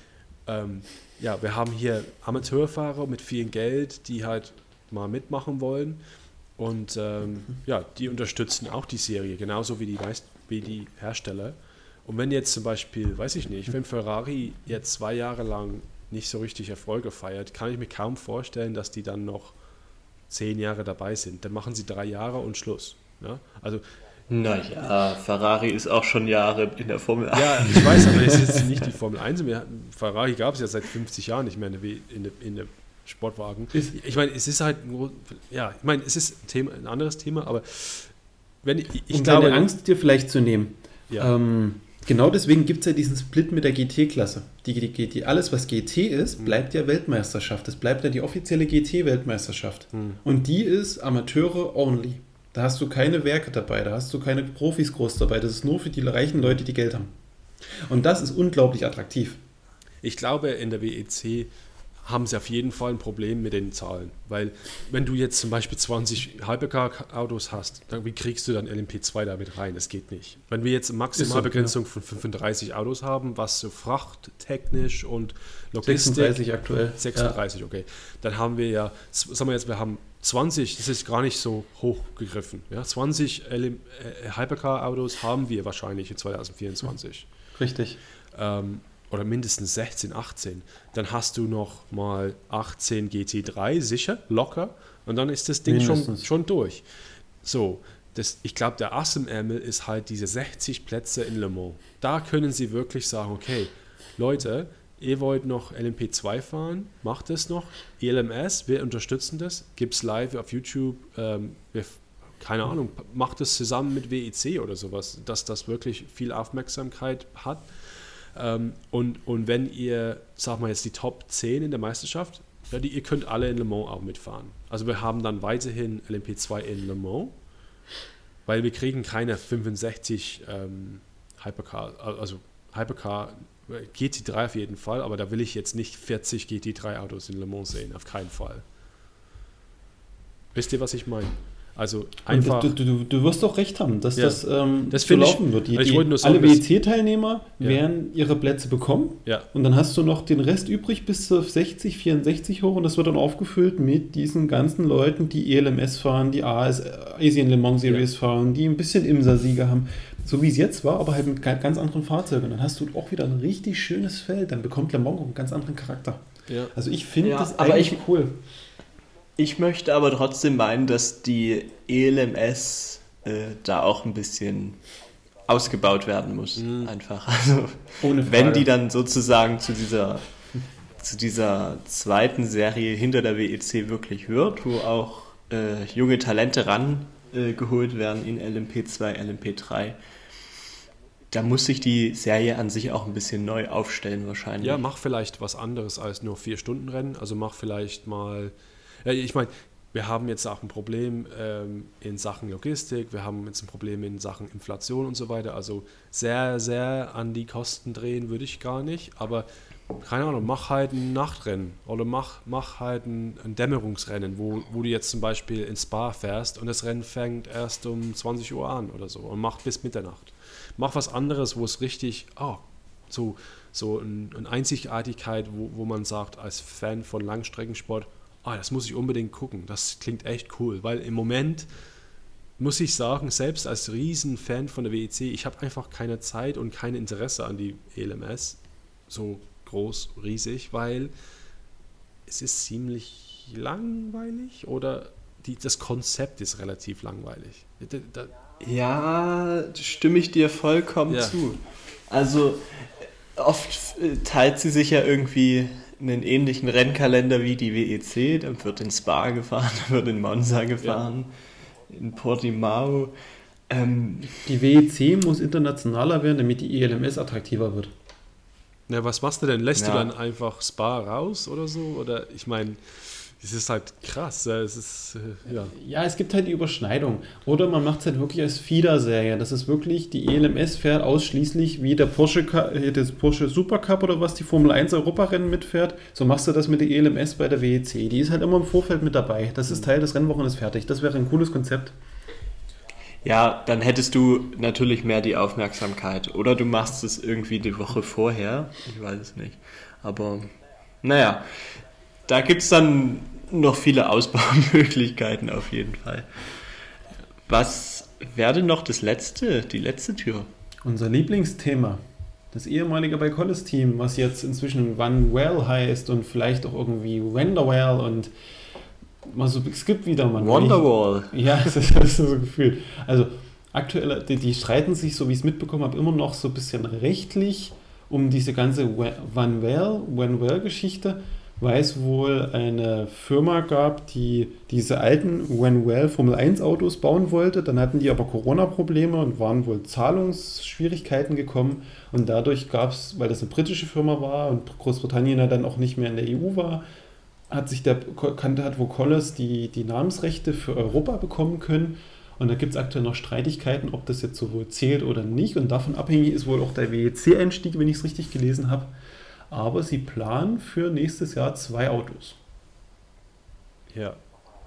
A: ähm, ja, wir haben hier Amateurfahrer mit viel Geld, die halt mal mitmachen wollen. Und ähm, ja, die unterstützen auch die Serie, genauso wie die, wie die Hersteller. Und wenn jetzt zum Beispiel, weiß ich nicht, wenn Ferrari jetzt zwei Jahre lang nicht so richtig Erfolge feiert, kann ich mir kaum vorstellen, dass die dann noch zehn Jahre dabei sind. Dann machen sie drei Jahre und Schluss. Ja? Also
C: naja, Ferrari ist auch schon Jahre in der Formel
A: 1. Ja, ich weiß, aber es ist nicht die Formel 1. Ferrari gab es ja seit 50 Jahren nicht mehr in der, in der, Sportwagen. Ich meine, es ist halt ja, ich meine, es ist ein, Thema, ein anderes Thema, aber wenn ich,
B: ich um glaube, deine Angst dir vielleicht zu nehmen. Ja. Ähm, genau deswegen gibt es ja diesen Split mit der GT-Klasse. Die, die, GT, alles, was GT ist, hm. bleibt ja Weltmeisterschaft. Das bleibt ja die offizielle GT-Weltmeisterschaft. Hm. Und die ist Amateure only. Da hast du keine Werke dabei, da hast du keine Profis groß dabei. Das ist nur für die reichen Leute, die Geld haben. Und das ist unglaublich attraktiv.
A: Ich glaube, in der WEC haben sie auf jeden Fall ein Problem mit den Zahlen. Weil wenn du jetzt zum Beispiel 20 Hypercar-Autos hast, dann, wie kriegst du dann LMP2 damit rein? Das geht nicht. Wenn wir jetzt eine Maximalbegrenzung so, ja. von 35 Autos haben, was so frachttechnisch und
B: Logistik... 36 aktuell.
A: 36, ja. okay. Dann haben wir ja, sagen wir jetzt, wir haben 20, das ist gar nicht so hoch gegriffen. Ja, 20 äh, Hypercar-Autos haben wir wahrscheinlich in 2024.
B: Richtig.
A: Ähm, oder mindestens 16, 18. Dann hast du noch mal 18 GT3, sicher, locker. Und dann ist das Ding schon, schon durch. So, das, ich glaube, der Ass im Ärmel ist halt diese 60 Plätze in Le Mans. Da können sie wirklich sagen, okay, Leute, ihr wollt noch LMP2 fahren, macht es noch. ELMS, wir unterstützen das, gibt es live auf YouTube, ähm, wir, keine Ahnung, macht es zusammen mit WEC oder sowas, dass das wirklich viel Aufmerksamkeit hat. Ähm, und, und wenn ihr, sag mal jetzt die Top 10 in der Meisterschaft, ja, die, ihr könnt alle in Le Mans auch mitfahren. Also wir haben dann weiterhin LMP2 in Le Mans, weil wir kriegen keine 65 ähm, Hypercar, also Hypercar GT3 auf jeden Fall, aber da will ich jetzt nicht 40 GT3 Autos in Le Mans sehen, auf keinen Fall. Wisst ihr, was ich meine? Also einfach.
B: Du, du, du, wirst doch recht haben, dass ja. das, ähm,
A: das so laufen
B: ich, wird.
A: Die,
B: die,
A: alle
B: WEC-Teilnehmer ja. werden ihre Plätze bekommen.
A: Ja.
B: Und dann hast du noch den Rest übrig bis zu 60, 64 hoch und das wird dann aufgefüllt mit diesen ganzen Leuten, die ELMS fahren, die AS, Asian Le Mans Series fahren, die ein bisschen IMSA-Sieger haben. So wie es jetzt war, aber halt mit ganz anderen Fahrzeugen. Dann hast du auch wieder ein richtig schönes Feld. Dann bekommt Le Mans einen ganz anderen Charakter. Also ich finde das eigentlich ich, cool.
C: Ich möchte aber trotzdem meinen, dass die ELMS äh, da auch ein bisschen ausgebaut werden muss. Mhm. Einfach. Also, wenn die dann sozusagen zu dieser, zu dieser zweiten Serie hinter der WEC wirklich wird, wo auch äh, junge Talente rangeholt äh, werden in LMP2, LMP3, da muss sich die Serie an sich auch ein bisschen neu aufstellen wahrscheinlich.
A: Ja, mach vielleicht was anderes als nur vier Stunden Rennen. Also mach vielleicht mal ich meine, wir haben jetzt auch ein Problem ähm, in Sachen Logistik, wir haben jetzt ein Problem in Sachen Inflation und so weiter. Also sehr, sehr an die Kosten drehen würde ich gar nicht. Aber keine Ahnung, mach halt ein Nachtrennen oder mach, mach halt ein, ein Dämmerungsrennen, wo, wo du jetzt zum Beispiel ins Spa fährst und das Rennen fängt erst um 20 Uhr an oder so und macht bis Mitternacht. Mach was anderes, wo es richtig, oh, so, so ein, eine Einzigartigkeit, wo, wo man sagt, als Fan von Langstreckensport, oh, das muss ich unbedingt gucken. Das klingt echt cool, weil im Moment muss ich sagen, selbst als Riesenfan von der WEC, ich habe einfach keine Zeit und kein Interesse an die ELMS, so groß, riesig, weil es ist ziemlich langweilig oder die, das Konzept ist relativ langweilig. Da,
C: da, ja, stimme ich dir vollkommen ja. zu. Also oft teilt sie sich ja irgendwie einen ähnlichen Rennkalender wie die WEC. Dann wird in Spa gefahren, dann wird in Monza gefahren, ja. in Portimao.
B: Ähm, die WEC muss internationaler werden, damit die ELMS attraktiver wird.
A: Na, was machst du denn? Lässt ja. du dann einfach Spa raus oder so? Oder ich meine, es ist halt krass. Es ist, äh, ja.
B: ja, es gibt halt die Überschneidung. Oder man macht es halt wirklich als Feeder-Serie. Das ist wirklich, die ELMS fährt ausschließlich wie der Porsche, äh, das Porsche Supercup oder was die Formel 1 Europarennen mitfährt. So machst du das mit der ELMS bei der WEC. Die ist halt immer im Vorfeld mit dabei. Das ist mhm. Teil des Rennwochenendes fertig. Das wäre ein cooles Konzept.
C: Ja, dann hättest du natürlich mehr die Aufmerksamkeit. Oder du machst es irgendwie die Woche vorher. Ich weiß es nicht. Aber naja, da gibt es dann noch viele Ausbaumöglichkeiten auf jeden Fall. Was wäre denn noch das letzte, die letzte Tür?
B: Unser Lieblingsthema. Das ehemalige bei Collis Team, was jetzt inzwischen Van Well heißt und vielleicht auch irgendwie Wenderwell und also, es gibt wieder
C: mal. Wonderwall.
B: Ja, das ist, das ist so ein Gefühl. Also aktuell, die, die streiten sich, so wie ich es mitbekommen habe, immer noch so ein bisschen rechtlich um diese ganze Van Well, Van Well Geschichte weil es wohl eine Firma gab, die diese alten Well Formel 1 Autos bauen wollte. Dann hatten die aber Corona-Probleme und waren wohl Zahlungsschwierigkeiten gekommen. Und dadurch gab es, weil das eine britische Firma war und Großbritannien dann auch nicht mehr in der EU war, hat sich der kannte hat wo Collis die, die Namensrechte für Europa bekommen können. Und da gibt es aktuell noch Streitigkeiten, ob das jetzt so wohl zählt oder nicht. Und davon abhängig ist wohl auch der WEC-Einstieg, wenn ich es richtig gelesen habe aber sie planen für nächstes Jahr zwei Autos.
C: Ja.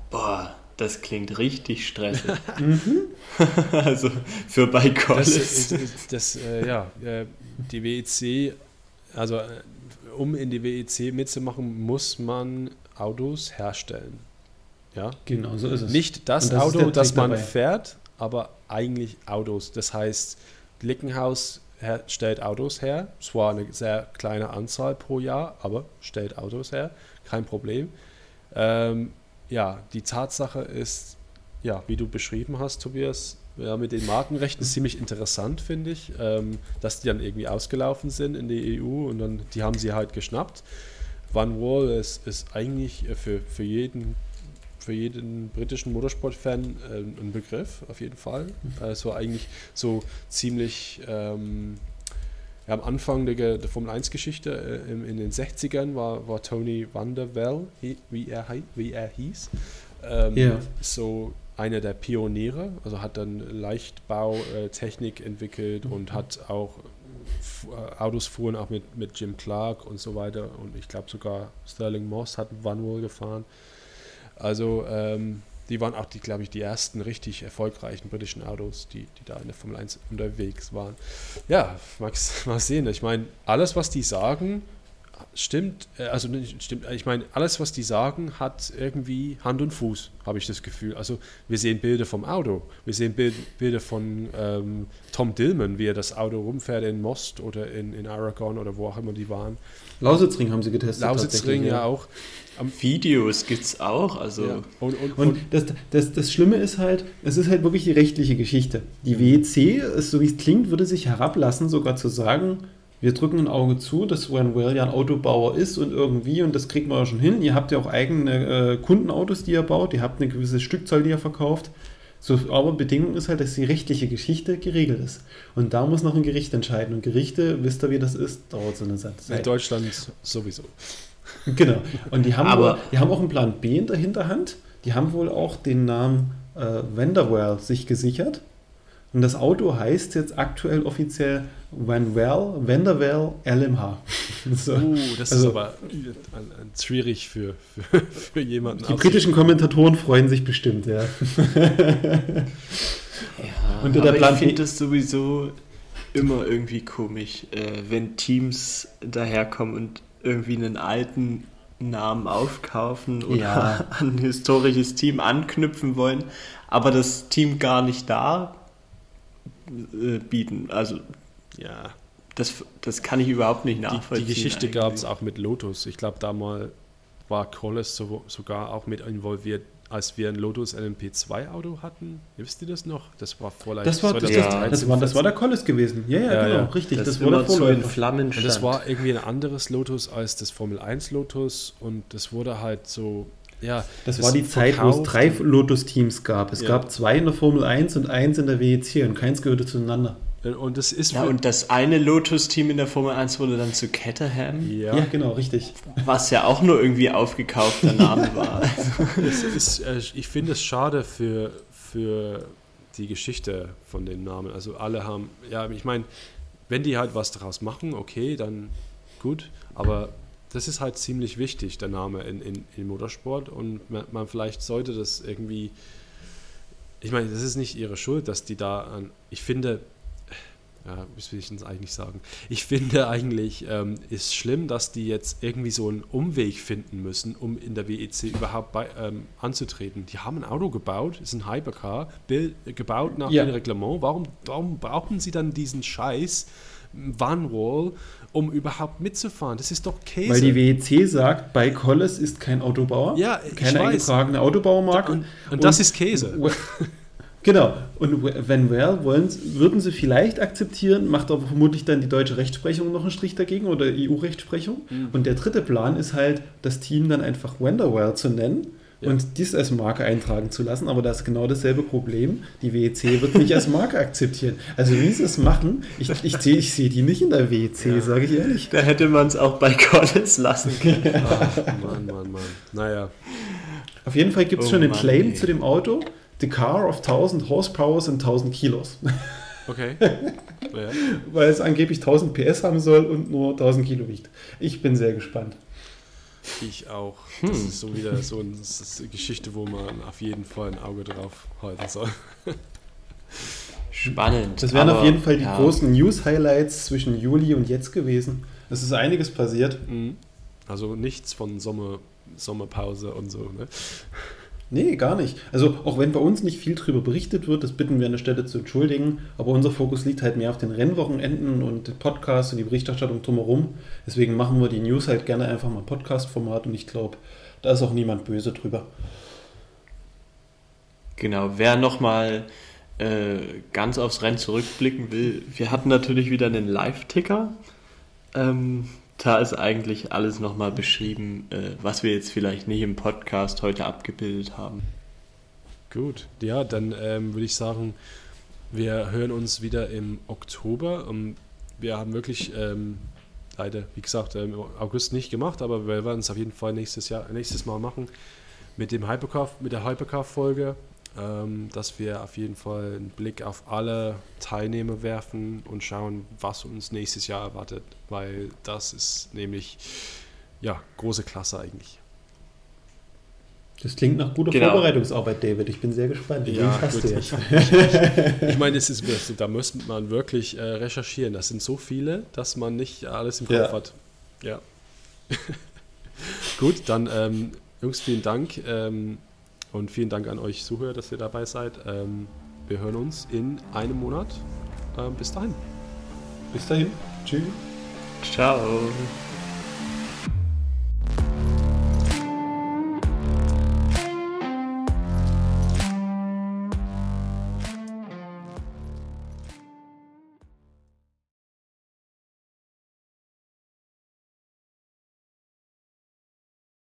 C: Boah, das klingt richtig stressig. Mhm. also für bei
A: Das, das, das äh, ja, äh, die WEC, also äh, um in die WEC mitzumachen, muss man Autos herstellen. Ja?
B: Genau, so ist es.
A: Nicht das, das das man dabei. fährt, aber eigentlich Autos. Das heißt, Lickenhaus her, stellt Autos her. Zwar eine sehr kleine Anzahl pro Jahr, aber stellt Autos her. Kein Problem. Ähm, ja, die Tatsache ist, ja, wie du beschrieben hast, Tobias, ja, mit den Markenrechten ziemlich interessant, finde ich, ähm, dass die dann irgendwie ausgelaufen sind in die EU und dann, die haben sie halt geschnappt. Van Wall ist, ist eigentlich für, für jeden für jeden britischen Motorsport-Fan äh, ein Begriff, auf jeden Fall. Also eigentlich so ziemlich ähm, ja, am Anfang der, der Formel 1-Geschichte äh, in, in, den 60ern war, war Tony Van der Well, wie er, wie er hieß, ähm, yeah. so einer der Pioniere, also hat dann Leichtbautechnik entwickelt mhm. und hat auch äh, Autos fuhren auch mit, mit Jim Clark und so weiter und ich glaube sogar Sterling Moss hat Van Wall gefahren. Also ähm, die waren auch, die, glaube ich, die ersten richtig erfolgreichen britischen Autos, die, die da in der Formel 1 unterwegs waren. Ja, Max, mal sehen. Ich meine, alles, was die sagen, stimmt. Äh, also stimmt. Ich meine, alles, was die sagen, hat irgendwie Hand und Fuß, habe ich das Gefühl. Also wir sehen Bilder vom Auto, wir sehen Bild, Bilder von ähm, Tom Dillman, wie er das Auto rumfährt in Most oder in, in Aragon oder wo auch immer die waren.
B: Lausitzring haben sie getestet.
A: Lausitzring ja,
C: ja
A: auch.
C: Am Videos gibt es auch. Also ja.
B: Und, und, und, das, das, das Schlimme ist halt, es ist halt wirklich die rechtliche Geschichte. Die WEC, so wie es klingt, würde sich herablassen, sogar zu sagen, wir drücken ein Auge zu, dass Well ja ein Autobauer ist und irgendwie, und das kriegt man ja schon hin, ihr habt ja auch eigene äh, Kundenautos, die ihr baut, ihr habt eine gewisse Stückzahl, die ihr verkauft. So, aber Bedingung ist halt, dass die rechtliche Geschichte geregelt ist. Und da muss noch ein Gericht entscheiden. Und Gerichte, wisst ihr, wie das ist, dauert so eine Zeit.
A: In Deutschland sowieso.
B: Genau. Und die haben, Aber, wohl, die haben auch einen Plan B in der Hinterhand. Die haben wohl auch den Namen äh, Vanderwell sich gesichert. Und das Auto heißt jetzt aktuell offiziell Vanwell, Vanderwell LMH.
A: so. Uh, das also, ist aber ein, ein schwierig für, für, für jemanden.
B: Die britischen Kommentatoren freuen sich bestimmt, ja. ja
C: Und der Plan ich finde das sowieso immer irgendwie komisch, äh, wenn Teams daherkommen und irgendwie einen alten Namen aufkaufen oder ja. an ein historisches Team anknüpfen wollen, aber das Team gar nicht da äh, bieten. Also ja, das, das kann ich überhaupt nicht nachvollziehen.
A: Die, die Geschichte gab es auch mit Lotus. Ich glaube, damals war Collis so, sogar auch mit involviert, als wir ein Lotus LMP2 Auto hatten. Wisst ihr das noch? Das war vor
B: das war, das, ja, das, war, das war der Collis gewesen. Ja, ja, ja genau, ja. richtig.
C: Das, das wurde
A: vor in Flammen Und das war irgendwie ein anderes Lotus als das Formel 1 Lotus und das wurde halt so ja,
B: das, das war die Zeit, wo es drei Lotus-Teams gab. Es ja. gab zwei in der Formel 1 und eins in der WEC und keins gehörte zueinander.
C: Und das ist ja, und das eine Lotus-Team in der Formel 1 wurde dann zu Caterham.
B: Ja. ja, genau, richtig.
C: Was ja auch nur irgendwie aufgekaufter Name war.
A: ist, äh, ich finde es schade für, für die Geschichte von dem Namen. Also alle haben, ja, ich meine, wenn die halt was daraus machen, okay, dann gut. Aber das ist halt ziemlich wichtig, der Name in, in, in Motorsport. Und man, man vielleicht sollte das irgendwie. Ich meine, das ist nicht ihre Schuld, dass die da an. Ich finde, ja, was will ich denn eigentlich sagen? Ich finde eigentlich, ähm, ist schlimm, dass die jetzt irgendwie so einen Umweg finden müssen, um in der WEC überhaupt bei, ähm, anzutreten. Die haben ein Auto gebaut, ist ein Hypercar, Bild, gebaut nach ja. dem Reglement. Warum, warum brauchen sie dann diesen Scheiß Vanwall, um überhaupt mitzufahren? Das ist doch Käse.
B: Weil die WEC sagt, bei Colles ist kein Autobauer,
A: ja,
B: keine eingetragene Autobaumarke.
A: Und, und, und das ist Käse.
B: Genau. Und wenn well, wollen, würden sie vielleicht akzeptieren, macht aber vermutlich dann die deutsche Rechtsprechung noch einen Strich dagegen oder EU-Rechtsprechung. Mhm. Und der dritte Plan ist halt, das Team dann einfach Wenderwell zu nennen. Ja. Und dies als Marke eintragen zu lassen, aber das ist genau dasselbe Problem. Die WEC wird nicht als Marke akzeptieren. Also wie sie es machen, ich, ich, ich sehe die nicht in der WEC, ja. sage ich ehrlich.
C: Da hätte man es auch bei Collins lassen können.
A: Ach, Mann, Mann, Mann. Naja.
B: Auf jeden Fall gibt es oh, schon einen Mann, Claim ey. zu dem Auto. The car of 1000 horsepower und 1000 Kilos.
A: Okay. Ja.
B: Weil es angeblich 1000 PS haben soll und nur 1000 Kilo wiegt. Ich bin sehr gespannt.
A: Ich auch. Hm. Das ist so wieder so eine, Geschichte, wo man auf jeden Fall ein Auge drauf halten soll.
C: Spannend.
B: Das wären auf jeden Fall die ja. großen News-Highlights zwischen Juli und jetzt gewesen. Es ist einiges passiert. Mhm.
A: Also nichts von Sommer, Sommerpause und so. Ne?
B: Nee, gar nicht. Also auch wenn bei uns nicht viel darüber berichtet wird, das bitten wir an der Stelle zu entschuldigen, aber unser Fokus liegt halt mehr auf den Rennwochenenden und Podcasts und die Berichterstattung drumherum. Deswegen machen wir die News halt gerne einfach mal Podcast-Format und ich glaube, da ist auch niemand böse drüber.
C: Genau, wer nochmal äh, ganz aufs Rennen zurückblicken will, wir hatten natürlich wieder einen Live-Ticker. Ähm, da ist eigentlich alles nochmal beschrieben, äh, was wir jetzt vielleicht nicht im Podcast heute abgebildet haben.
A: Gut, ja, dann ähm, würde ich sagen, wir hören uns wieder im Oktober. Und wir haben wirklich ähm, leider, wie gesagt, im August nicht gemacht, aber wir werden es auf jeden Fall nächstes Jahr, nächstes Mal machen mit dem Hypercar, mit der Hypercar-Folge, ähm, dass wir auf jeden Fall einen Blick auf alle Teilnehmer werfen und schauen, was uns nächstes Jahr erwartet, weil das ist nämlich ja große Klasse eigentlich.
B: Das klingt nach guter genau. Vorbereitungsarbeit, David. Ich bin sehr gespannt.
A: Ja, gut, ich, ich, meine, es ist, da muss man wirklich äh, recherchieren. Das sind so viele, dass man nicht alles im Kopf ja. hat. Ja. gut, dann ähm, Jungs, vielen Dank ähm, und vielen Dank an euch Zuhörer, dass ihr dabei seid. Ähm, wir hören uns in einem Monat. Ähm, bis dahin.
B: Bis dahin. Tschüss.
C: Ciao.